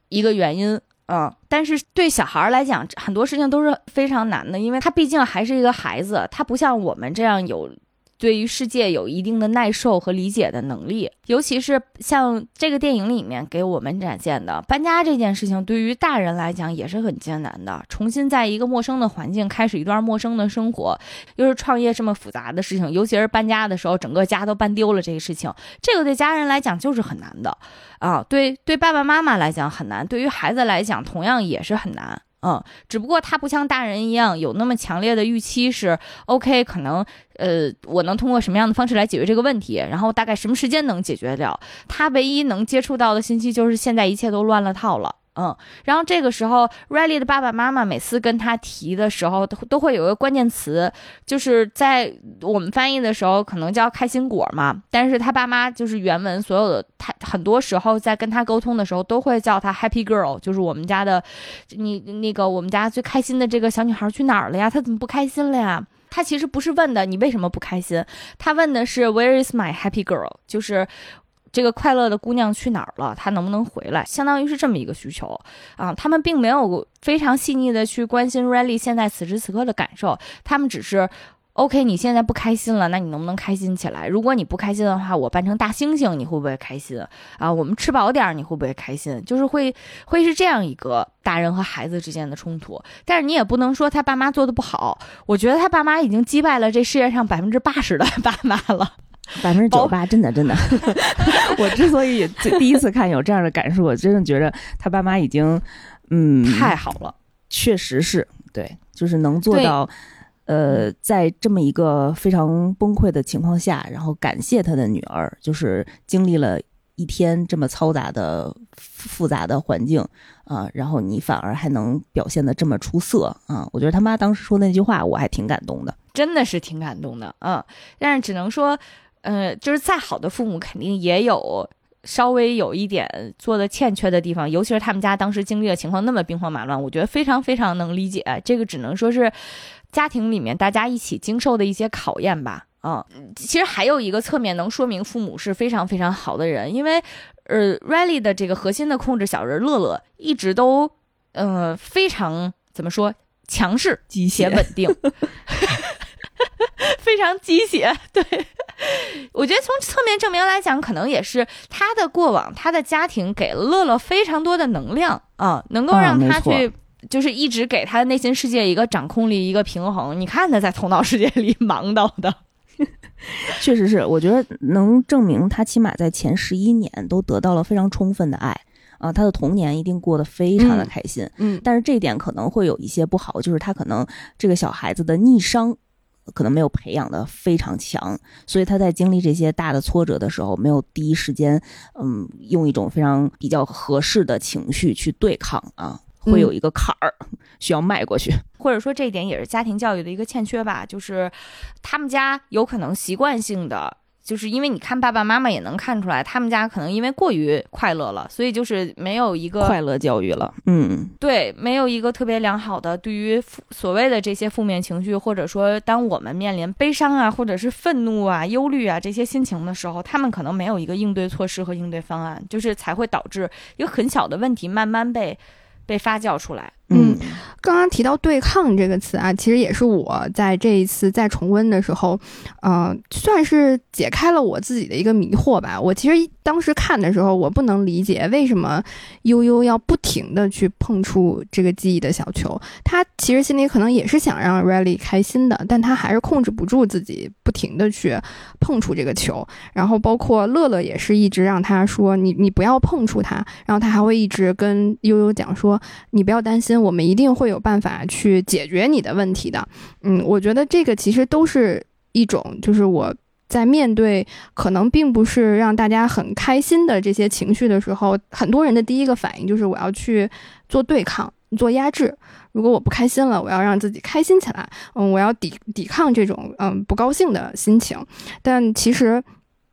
一个原因。嗯，但是对小孩来讲，很多事情都是非常难的，因为他毕竟还是一个孩子，他不像我们这样有。对于世界有一定的耐受和理解的能力，尤其是像这个电影里面给我们展现的搬家这件事情，对于大人来讲也是很艰难的。重新在一个陌生的环境开始一段陌生的生活，又是创业这么复杂的事情，尤其是搬家的时候，整个家都搬丢了，这个事情，这个对家人来讲就是很难的啊。对对，爸爸妈妈来讲很难，对于孩子来讲同样也是很难。嗯，只不过他不像大人一样有那么强烈的预期，是 OK，可能呃，我能通过什么样的方式来解决这个问题，然后大概什么时间能解决掉？他唯一能接触到的信息就是现在一切都乱了套了。嗯，然后这个时候，Riley 的爸爸妈妈每次跟他提的时候，都都会有一个关键词，就是在我们翻译的时候可能叫开心果嘛，但是他爸妈就是原文所有的他很多时候在跟他沟通的时候都会叫他 Happy Girl，就是我们家的，你那个我们家最开心的这个小女孩去哪儿了呀？她怎么不开心了呀？他其实不是问的你为什么不开心，他问的是 Where is my Happy Girl？就是。这个快乐的姑娘去哪儿了？她能不能回来？相当于是这么一个需求啊。他们并没有非常细腻的去关心 Riley 现在此时此刻的感受，他们只是 OK。你现在不开心了，那你能不能开心起来？如果你不开心的话，我扮成大猩猩，你会不会开心啊？我们吃饱点，你会不会开心？就是会会是这样一个大人和孩子之间的冲突。但是你也不能说他爸妈做的不好，我觉得他爸妈已经击败了这世界上百分之八十的爸妈了。百分之九十八，真的真的。我之所以第一次看有这样的感受，我真的觉得他爸妈已经，嗯，太好了，确实是对，就是能做到，呃，在这么一个非常崩溃的情况下，然后感谢他的女儿，就是经历了一天这么嘈杂的复杂的环境啊，然后你反而还能表现的这么出色啊！我觉得他妈当时说那句话，我还挺感动的，真的是挺感动的，嗯，但是只能说。呃，就是再好的父母，肯定也有稍微有一点做的欠缺的地方，尤其是他们家当时经历的情况那么兵荒马乱，我觉得非常非常能理解。这个只能说是家庭里面大家一起经受的一些考验吧。嗯，其实还有一个侧面能说明父母是非常非常好的人，因为呃，Riley 的这个核心的控制小人乐乐一直都呃非常怎么说强势、机械、稳定。非常鸡血，对我觉得从侧面证明来讲，可能也是他的过往，他的家庭给了乐乐非常多的能量啊，能够让他去，就是一直给他的内心世界一个掌控力，一个平衡。你看他在头脑世界里 忙叨的，确实是，我觉得能证明他起码在前十一年都得到了非常充分的爱啊，他的童年一定过得非常的开心。嗯，但是这一点可能会有一些不好，就是他可能这个小孩子的逆商。可能没有培养的非常强，所以他在经历这些大的挫折的时候，没有第一时间，嗯，用一种非常比较合适的情绪去对抗啊，会有一个坎儿需要迈过去，或者说这一点也是家庭教育的一个欠缺吧，就是他们家有可能习惯性的。就是因为你看爸爸妈妈也能看出来，他们家可能因为过于快乐了，所以就是没有一个快乐教育了。嗯，对，没有一个特别良好的对于所谓的这些负面情绪，或者说当我们面临悲伤啊，或者是愤怒啊、忧虑啊这些心情的时候，他们可能没有一个应对措施和应对方案，就是才会导致一个很小的问题慢慢被被发酵出来。嗯，刚刚提到“对抗”这个词啊，其实也是我在这一次再重温的时候，呃，算是解开了我自己的一个迷惑吧。我其实当时看的时候，我不能理解为什么悠悠要不停的去碰触这个记忆的小球。他其实心里可能也是想让 Riley 开心的，但他还是控制不住自己，不停的去碰触这个球。然后包括乐乐也是一直让他说：“你你不要碰触它。”然后他还会一直跟悠悠讲说：“你不要担心。”我们一定会有办法去解决你的问题的。嗯，我觉得这个其实都是一种，就是我在面对可能并不是让大家很开心的这些情绪的时候，很多人的第一个反应就是我要去做对抗、做压制。如果我不开心了，我要让自己开心起来。嗯，我要抵抵抗这种嗯不高兴的心情。但其实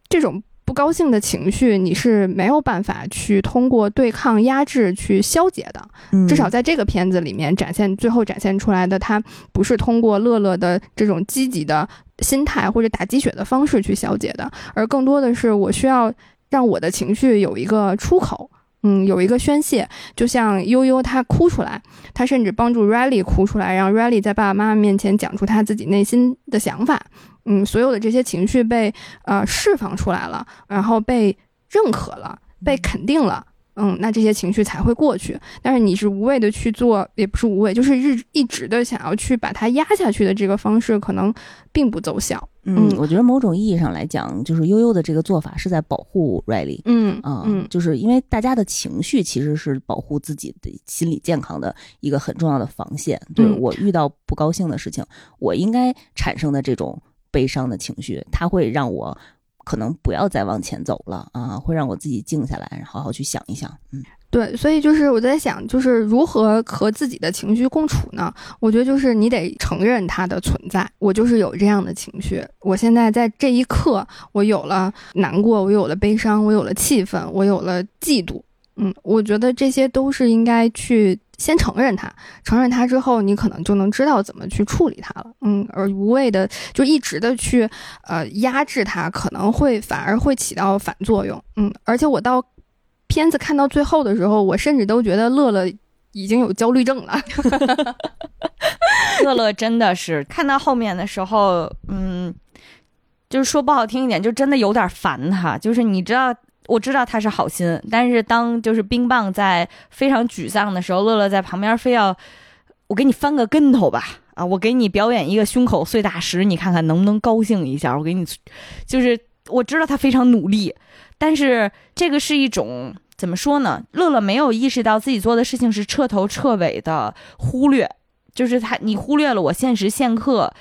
这种。不高兴的情绪，你是没有办法去通过对抗、压制去消解的。至少在这个片子里面展现，最后展现出来的，它不是通过乐乐的这种积极的心态或者打鸡血的方式去消解的，而更多的是我需要让我的情绪有一个出口。嗯，有一个宣泄，就像悠悠她哭出来，她甚至帮助 Riley 哭出来，让 Riley 在爸爸妈妈面前讲出他自己内心的想法。嗯，所有的这些情绪被呃释放出来了，然后被认可了，被肯定了。嗯，那这些情绪才会过去。但是你是无谓的去做，也不是无谓，就是日一直的想要去把它压下去的这个方式，可能并不奏效。嗯，我觉得某种意义上来讲，就是悠悠的这个做法是在保护 Riley。嗯啊，就是因为大家的情绪其实是保护自己的心理健康的一个很重要的防线。对我遇到不高兴的事情，我应该产生的这种悲伤的情绪，它会让我。可能不要再往前走了啊，会让我自己静下来，好好去想一想。嗯，对，所以就是我在想，就是如何和自己的情绪共处呢？我觉得就是你得承认它的存在。我就是有这样的情绪，我现在在这一刻，我有了难过，我有了悲伤，我有了气愤，我有了嫉妒。嗯，我觉得这些都是应该去。先承认它，承认它之后，你可能就能知道怎么去处理它了。嗯，而无谓的就一直的去呃压制它，可能会反而会起到反作用。嗯，而且我到片子看到最后的时候，我甚至都觉得乐乐已经有焦虑症了。乐乐真的是看到后面的时候，嗯，就是说不好听一点，就真的有点烦他。就是你知道。我知道他是好心，但是当就是冰棒在非常沮丧的时候，乐乐在旁边非要我给你翻个跟头吧，啊，我给你表演一个胸口碎大石，你看看能不能高兴一下？我给你，就是我知道他非常努力，但是这个是一种怎么说呢？乐乐没有意识到自己做的事情是彻头彻尾的忽略，就是他你忽略了我现时现刻。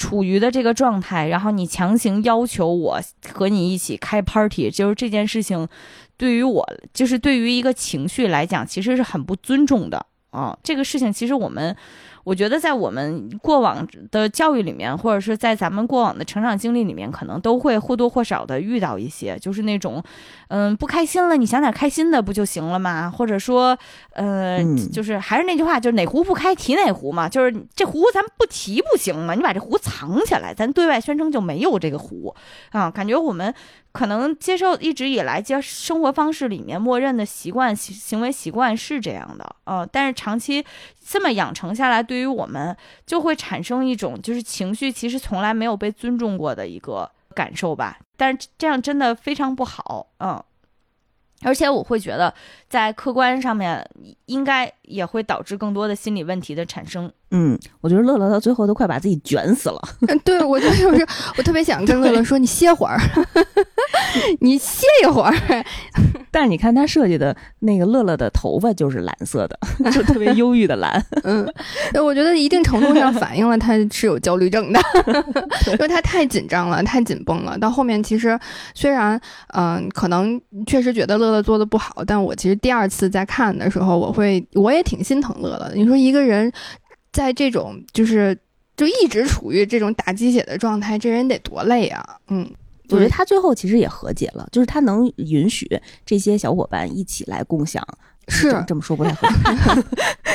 处于的这个状态，然后你强行要求我和你一起开 party，就是这件事情，对于我，就是对于一个情绪来讲，其实是很不尊重的啊。这个事情其实我们。我觉得在我们过往的教育里面，或者是在咱们过往的成长经历里面，可能都会或多或少的遇到一些，就是那种，嗯，不开心了，你想点开心的不就行了吗？或者说，呃，就是还是那句话，就是哪壶不开提哪壶嘛，就是这壶咱不提不行吗？你把这壶藏起来，咱对外宣称就没有这个壶啊。感觉我们。可能接受一直以来接生活方式里面默认的习惯行行为习惯是这样的，呃，但是长期这么养成下来，对于我们就会产生一种就是情绪其实从来没有被尊重过的一个感受吧。但是这样真的非常不好，嗯。而且我会觉得，在客观上面应该也会导致更多的心理问题的产生。嗯，我觉得乐乐到最后都快把自己卷死了。对，我就 是我特别想跟乐乐说：“你歇会儿，你歇一会儿。”但是你看他设计的那个乐乐的头发就是蓝色的，就特别忧郁的蓝。嗯，我觉得一定程度上反映了他是有焦虑症的，因为他太紧张了，太紧绷了。到后面其实虽然嗯，可能确实觉得乐乐做的不好，但我其实第二次在看的时候，我会我也挺心疼乐乐的。你说一个人。在这种就是就一直处于这种打鸡血的状态，这人得多累啊！嗯，我觉得他最后其实也和解了，就是他能允许这些小伙伴一起来共享，是这么说不太合适，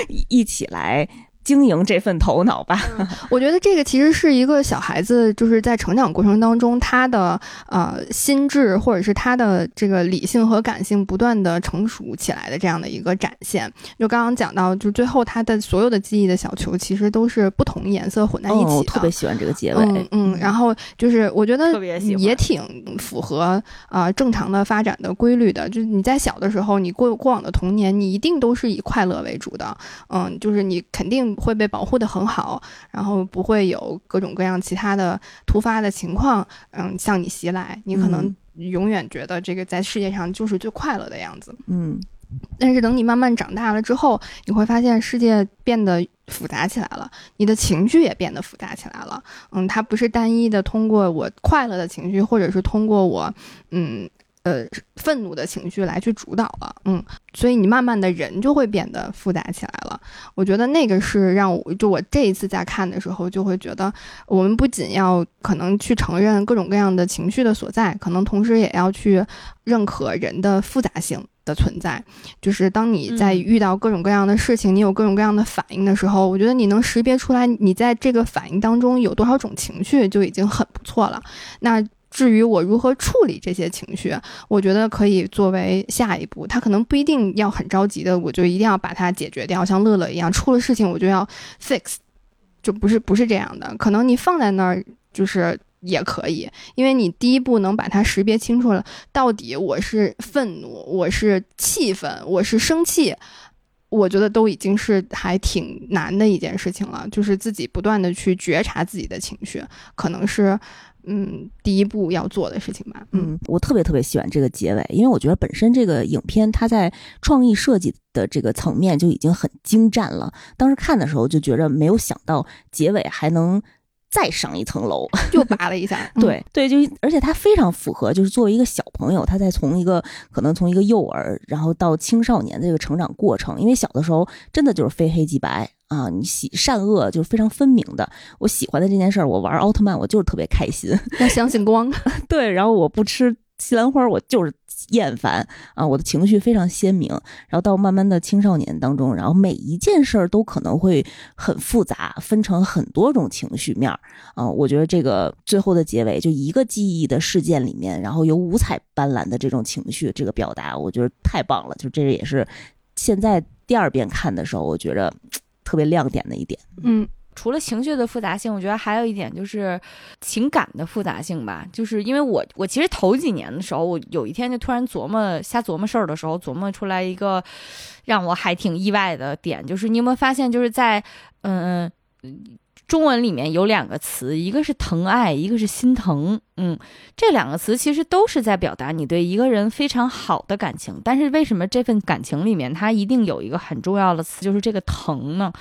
一起来。经营这份头脑吧，我觉得这个其实是一个小孩子就是在成长过程当中，他的呃心智或者是他的这个理性和感性不断的成熟起来的这样的一个展现。就刚刚讲到，就最后他的所有的记忆的小球其实都是不同颜色混在一起的。我特别喜欢这个结尾，嗯嗯，然后就是我觉得也挺符合啊正常的发展的规律的。就是你在小的时候，你过过往的童年，你一定都是以快乐为主的，嗯，就是你肯定。会被保护的很好，然后不会有各种各样其他的突发的情况，嗯，向你袭来。你可能永远觉得这个在世界上就是最快乐的样子，嗯。但是等你慢慢长大了之后，你会发现世界变得复杂起来了，你的情绪也变得复杂起来了。嗯，它不是单一的通过我快乐的情绪，或者是通过我，嗯。呃，愤怒的情绪来去主导了，嗯，所以你慢慢的人就会变得复杂起来了。我觉得那个是让我就我这一次在看的时候，就会觉得我们不仅要可能去承认各种各样的情绪的所在，可能同时也要去认可人的复杂性的存在。就是当你在遇到各种各样的事情，你有各种各样的反应的时候，我觉得你能识别出来你在这个反应当中有多少种情绪，就已经很不错了。那。至于我如何处理这些情绪，我觉得可以作为下一步。他可能不一定要很着急的，我就一定要把它解决掉，像乐乐一样，出了事情我就要 fix，就不是不是这样的。可能你放在那儿就是也可以，因为你第一步能把它识别清楚了，到底我是愤怒，我是气愤，我是生气。我觉得都已经是还挺难的一件事情了，就是自己不断的去觉察自己的情绪，可能是，嗯，第一步要做的事情吧。嗯，我特别特别喜欢这个结尾，因为我觉得本身这个影片它在创意设计的这个层面就已经很精湛了。当时看的时候就觉着没有想到结尾还能。再上一层楼，又拔了一下。对对，就而且他非常符合，就是作为一个小朋友，他在从一个可能从一个幼儿，然后到青少年的这个成长过程。因为小的时候真的就是非黑即白啊，你喜善恶就是非常分明的。我喜欢的这件事儿，我玩奥特曼，我就是特别开心。要相信光，对。然后我不吃西兰花，我就是。厌烦啊，我的情绪非常鲜明，然后到慢慢的青少年当中，然后每一件事儿都可能会很复杂，分成很多种情绪面儿啊。我觉得这个最后的结尾，就一个记忆的事件里面，然后有五彩斑斓的这种情绪，这个表达，我觉得太棒了。就这也是现在第二遍看的时候，我觉得特别亮点的一点。嗯。除了情绪的复杂性，我觉得还有一点就是情感的复杂性吧。就是因为我我其实头几年的时候，我有一天就突然琢磨瞎琢磨事儿的时候，琢磨出来一个让我还挺意外的点，就是你有没有发现，就是在嗯。中文里面有两个词，一个是疼爱，一个是心疼。嗯，这两个词其实都是在表达你对一个人非常好的感情。但是为什么这份感情里面它一定有一个很重要的词，就是这个疼呢？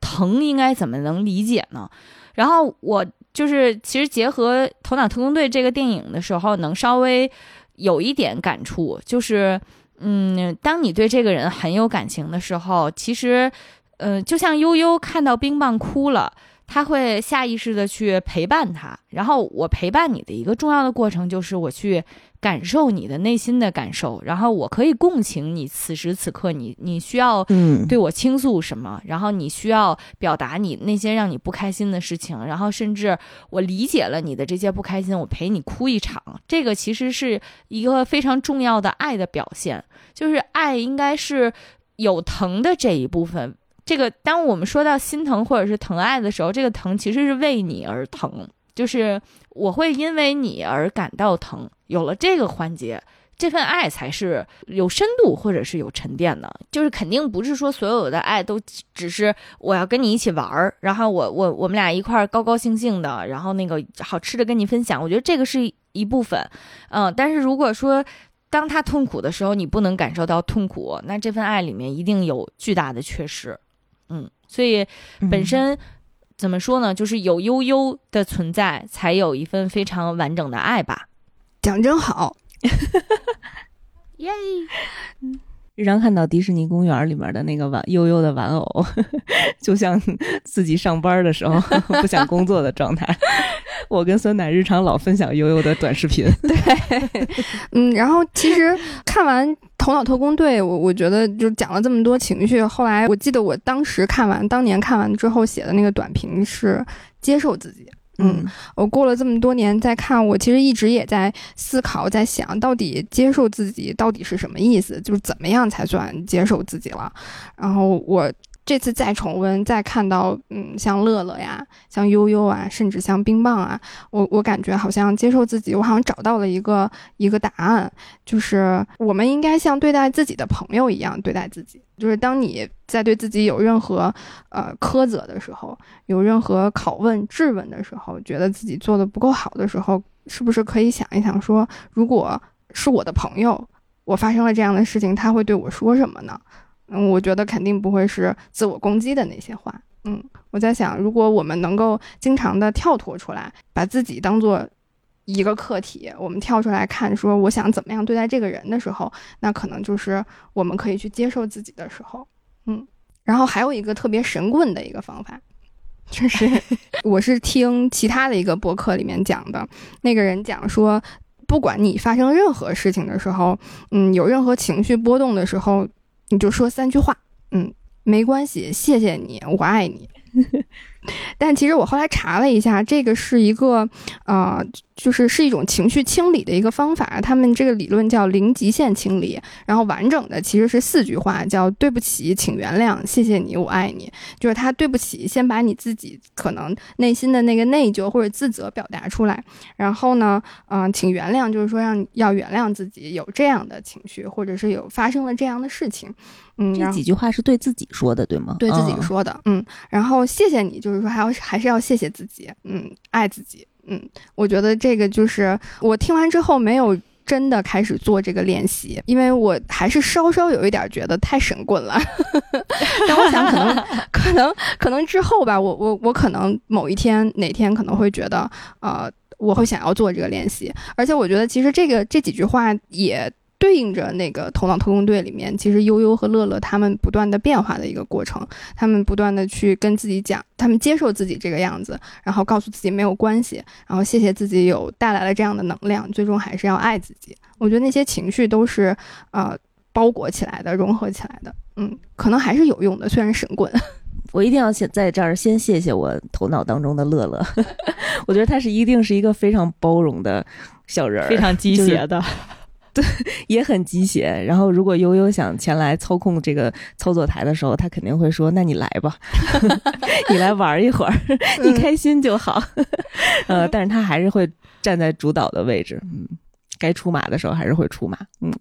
疼应该怎么能理解呢？然后我就是其实结合《头脑特工队》这个电影的时候，能稍微有一点感触，就是嗯，当你对这个人很有感情的时候，其实嗯，就像悠悠看到冰棒哭了。他会下意识的去陪伴他，然后我陪伴你的一个重要的过程就是我去感受你的内心的感受，然后我可以共情你此时此刻你你需要对我倾诉什么，然后你需要表达你那些让你不开心的事情，然后甚至我理解了你的这些不开心，我陪你哭一场，这个其实是一个非常重要的爱的表现，就是爱应该是有疼的这一部分。这个，当我们说到心疼或者是疼爱的时候，这个疼其实是为你而疼，就是我会因为你而感到疼。有了这个环节，这份爱才是有深度或者是有沉淀的。就是肯定不是说所有的爱都只是我要跟你一起玩儿，然后我我我们俩一块儿高高兴兴的，然后那个好吃的跟你分享。我觉得这个是一部分，嗯。但是如果说当他痛苦的时候，你不能感受到痛苦，那这份爱里面一定有巨大的缺失。嗯，所以本身怎么说呢？就是有悠悠的存在，才有一份非常完整的爱吧。讲真好，耶！日常看到迪士尼公园里面的那个玩悠悠的玩偶，就像自己上班的时候 不想工作的状态。我跟酸奶日常老分享悠悠的短视频。对，嗯，然后其实看完《头脑特工队》，我我觉得就讲了这么多情绪。后来我记得我当时看完，当年看完之后写的那个短评是接受自己。嗯，我过了这么多年再看，我其实一直也在思考，在想到底接受自己到底是什么意思，就是怎么样才算接受自己了。然后我。这次再重温，再看到，嗯，像乐乐呀，像悠悠啊，甚至像冰棒啊，我我感觉好像接受自己，我好像找到了一个一个答案，就是我们应该像对待自己的朋友一样对待自己。就是当你在对自己有任何呃苛责的时候，有任何拷问、质问的时候，觉得自己做的不够好的时候，是不是可以想一想，说如果是我的朋友，我发生了这样的事情，他会对我说什么呢？嗯，我觉得肯定不会是自我攻击的那些话。嗯，我在想，如果我们能够经常的跳脱出来，把自己当做一个客体，我们跳出来看，说我想怎么样对待这个人的时候，那可能就是我们可以去接受自己的时候。嗯，然后还有一个特别神棍的一个方法，就是 我是听其他的一个博客里面讲的，那个人讲说，不管你发生任何事情的时候，嗯，有任何情绪波动的时候。你就说三句话，嗯，没关系，谢谢你，我爱你，但其实我后来查了一下，这个是一个，啊，就是是一种情绪清理的一个方法。他们这个理论叫零极限清理，然后完整的其实是四句话，叫“对不起，请原谅，谢谢你，我爱你”。就是他对不起，先把你自己可能内心的那个内疚或者自责表达出来，然后呢，嗯，请原谅，就是说让要原谅自己有这样的情绪，或者是有发生了这样的事情。嗯，这几句话是对自己说的，对吗？对自己说的，嗯。然后谢谢你，就是说还要还是要谢谢自己，嗯，爱自己，嗯。我觉得这个就是我听完之后没有真的开始做这个练习，因为我还是稍稍有一点觉得太神棍了。但我想可能 可能可能之后吧，我我我可能某一天哪天可能会觉得，呃，我会想要做这个练习。而且我觉得其实这个这几句话也。对应着那个《头脑特工队》里面，其实悠悠和乐乐他们不断的变化的一个过程，他们不断的去跟自己讲，他们接受自己这个样子，然后告诉自己没有关系，然后谢谢自己有带来了这样的能量，最终还是要爱自己。我觉得那些情绪都是呃包裹起来的，融合起来的，嗯，可能还是有用的，虽然神棍。我一定要先在这儿先谢谢我头脑当中的乐乐，我觉得他是一定是一个非常包容的小人儿，非常鸡血的。对，也很鸡血。然后，如果悠悠想前来操控这个操作台的时候，他肯定会说：“那你来吧，你来玩一会儿，你开心就好。”呃，但是他还是会站在主导的位置，嗯，该出马的时候还是会出马，嗯。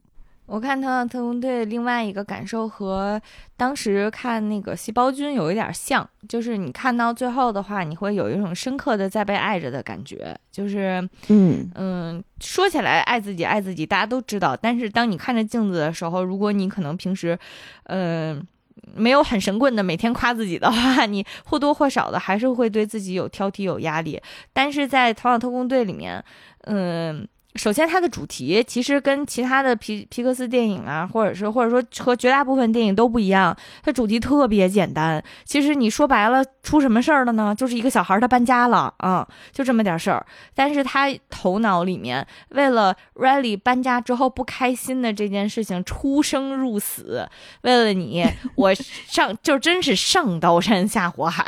我看《特特工队》另外一个感受和当时看那个《细胞君》有一点像，就是你看到最后的话，你会有一种深刻的在被爱着的感觉。就是，嗯嗯，说起来爱自己爱自己，大家都知道。但是当你看着镜子的时候，如果你可能平时，嗯，没有很神棍的每天夸自己的话，你或多或少的还是会对自己有挑剔、有压力。但是在《头脑特工队》里面，嗯。首先，它的主题其实跟其他的皮皮克斯电影啊，或者是或者说和绝大部分电影都不一样。它主题特别简单。其实你说白了，出什么事儿了呢？就是一个小孩他搬家了啊，就这么点事儿。但是他头脑里面为了 Riley 搬家之后不开心的这件事情出生入死，为了你，我上 就真是上刀山下火海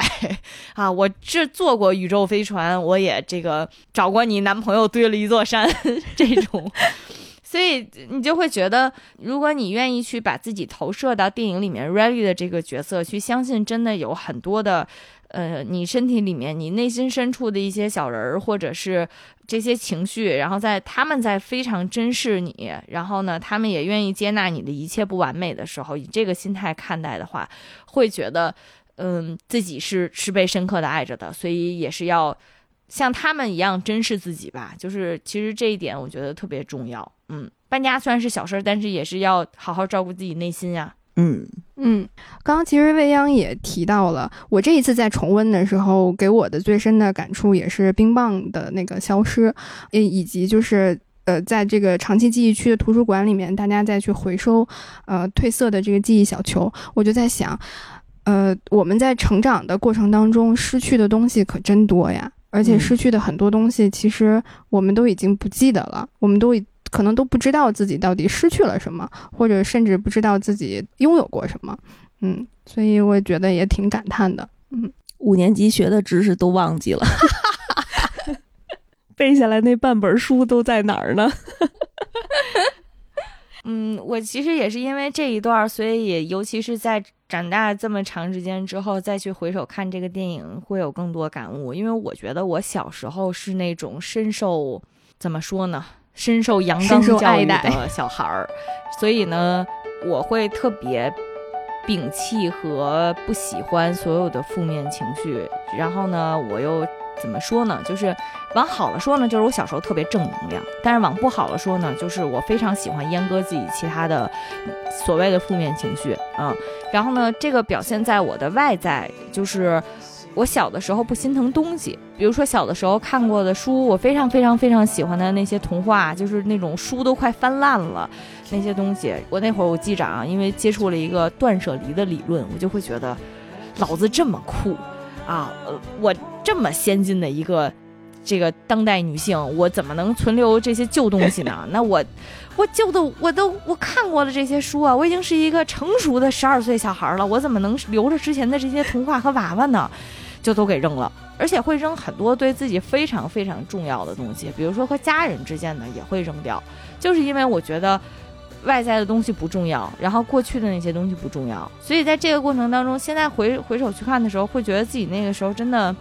啊！我这坐过宇宙飞船，我也这个找过你男朋友堆了一座山。这种，所以你就会觉得，如果你愿意去把自己投射到电影里面 Riley 的这个角色，去相信真的有很多的，呃，你身体里面、你内心深处的一些小人儿，或者是这些情绪，然后在他们在非常珍视你，然后呢，他们也愿意接纳你的一切不完美的时候，以这个心态看待的话，会觉得，嗯，自己是是被深刻的爱着的，所以也是要。像他们一样珍视自己吧，就是其实这一点我觉得特别重要。嗯，搬家虽然是小事儿，但是也是要好好照顾自己内心呀。嗯嗯，刚刚其实未央也提到了，我这一次在重温的时候，给我的最深的感触也是冰棒的那个消失，以以及就是呃，在这个长期记忆区的图书馆里面，大家再去回收呃褪色的这个记忆小球，我就在想，呃，我们在成长的过程当中失去的东西可真多呀。而且失去的很多东西，其实我们都已经不记得了，我们都可能都不知道自己到底失去了什么，或者甚至不知道自己拥有过什么。嗯，所以我觉得也挺感叹的。嗯，五年级学的知识都忘记了，背下来那半本书都在哪儿呢？嗯，我其实也是因为这一段，所以也尤其是在长大这么长时间之后，再去回首看这个电影，会有更多感悟。因为我觉得我小时候是那种深受怎么说呢，深受阳刚教育的小孩儿，所以呢，我会特别摒弃和不喜欢所有的负面情绪。然后呢，我又。怎么说呢？就是往好了说呢，就是我小时候特别正能量；但是往不好了说呢，就是我非常喜欢阉割自己其他的所谓的负面情绪啊。然后呢，这个表现在我的外在，就是我小的时候不心疼东西，比如说小的时候看过的书，我非常非常非常喜欢的那些童话，就是那种书都快翻烂了那些东西。我那会儿我记着啊，因为接触了一个断舍离的理论，我就会觉得老子这么酷。啊，我这么先进的一个这个当代女性，我怎么能存留这些旧东西呢？那我，我旧的我都我看过了这些书啊，我已经是一个成熟的十二岁小孩了，我怎么能留着之前的这些童话和娃娃呢？就都给扔了，而且会扔很多对自己非常非常重要的东西，比如说和家人之间的也会扔掉，就是因为我觉得外在的东西不重要，然后过去的那些东西不重要，所以在这个过程当中，现在回回首去看的时候，会觉得自己那个时候真的。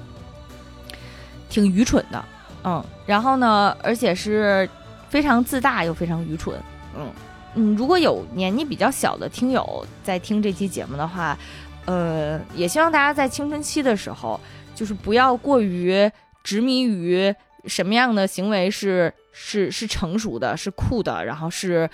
挺愚蠢的，嗯，然后呢，而且是非常自大又非常愚蠢，嗯嗯。如果有年纪比较小的听友在听这期节目的话，呃，也希望大家在青春期的时候，就是不要过于执迷于什么样的行为是是是成熟的，是酷的，然后是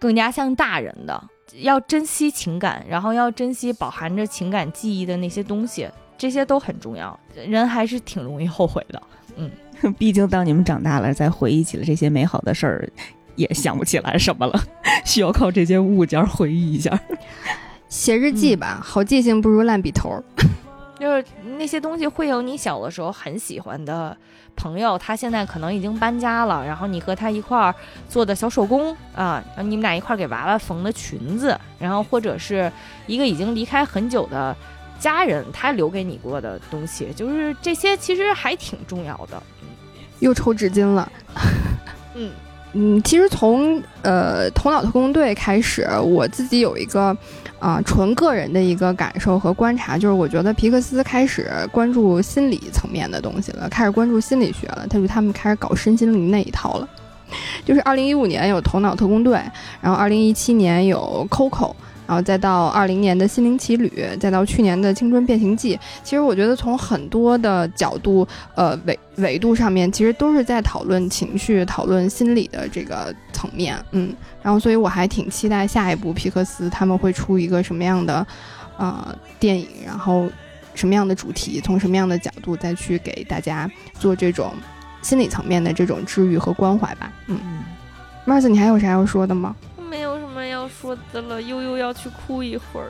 更加像大人的，要珍惜情感，然后要珍惜饱含着情感记忆的那些东西。这些都很重要，人还是挺容易后悔的。嗯，毕竟当你们长大了，再回忆起了这些美好的事儿，也想不起来什么了，需要靠这些物件回忆一下。写日记吧，好记性不如烂笔头。就是那些东西会有你小的时候很喜欢的朋友，他现在可能已经搬家了，然后你和他一块儿做的小手工啊，你们俩一块儿给娃娃缝的裙子，然后或者是一个已经离开很久的。家人他留给你过的东西，就是这些，其实还挺重要的。又抽纸巾了。嗯嗯，其实从呃《头脑特工队》开始，我自己有一个啊纯个人的一个感受和观察，就是我觉得皮克斯开始关注心理层面的东西了，开始关注心理学了，他就他们开始搞身心灵那一套了。就是二零一五年有《头脑特工队》，然后二零一七年有 Coco。然后再到二零年的心灵奇旅，再到去年的青春变形记，其实我觉得从很多的角度，呃维维度上面，其实都是在讨论情绪、讨论心理的这个层面，嗯，然后所以我还挺期待下一部皮克斯他们会出一个什么样的，呃电影，然后什么样的主题，从什么样的角度再去给大家做这种心理层面的这种治愈和关怀吧，嗯，Mars，你还有啥要说的吗？说的了，悠悠要去哭一会儿。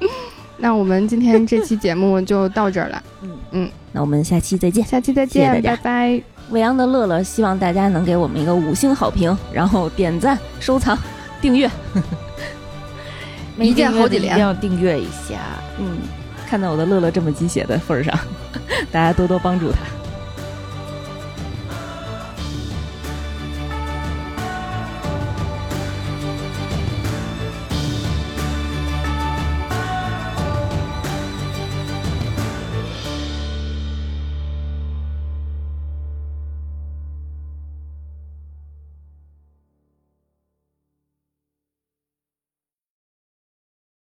嗯，那我们今天这期节目就到这儿了。嗯嗯，那我们下期再见，下期再见，拜拜。未央的乐乐希望大家能给我们一个五星好评，然后点赞、收藏、订阅。一键好几连，一定要订阅一下。嗯，看在我的乐乐这么鸡血的份上，大家多多帮助他。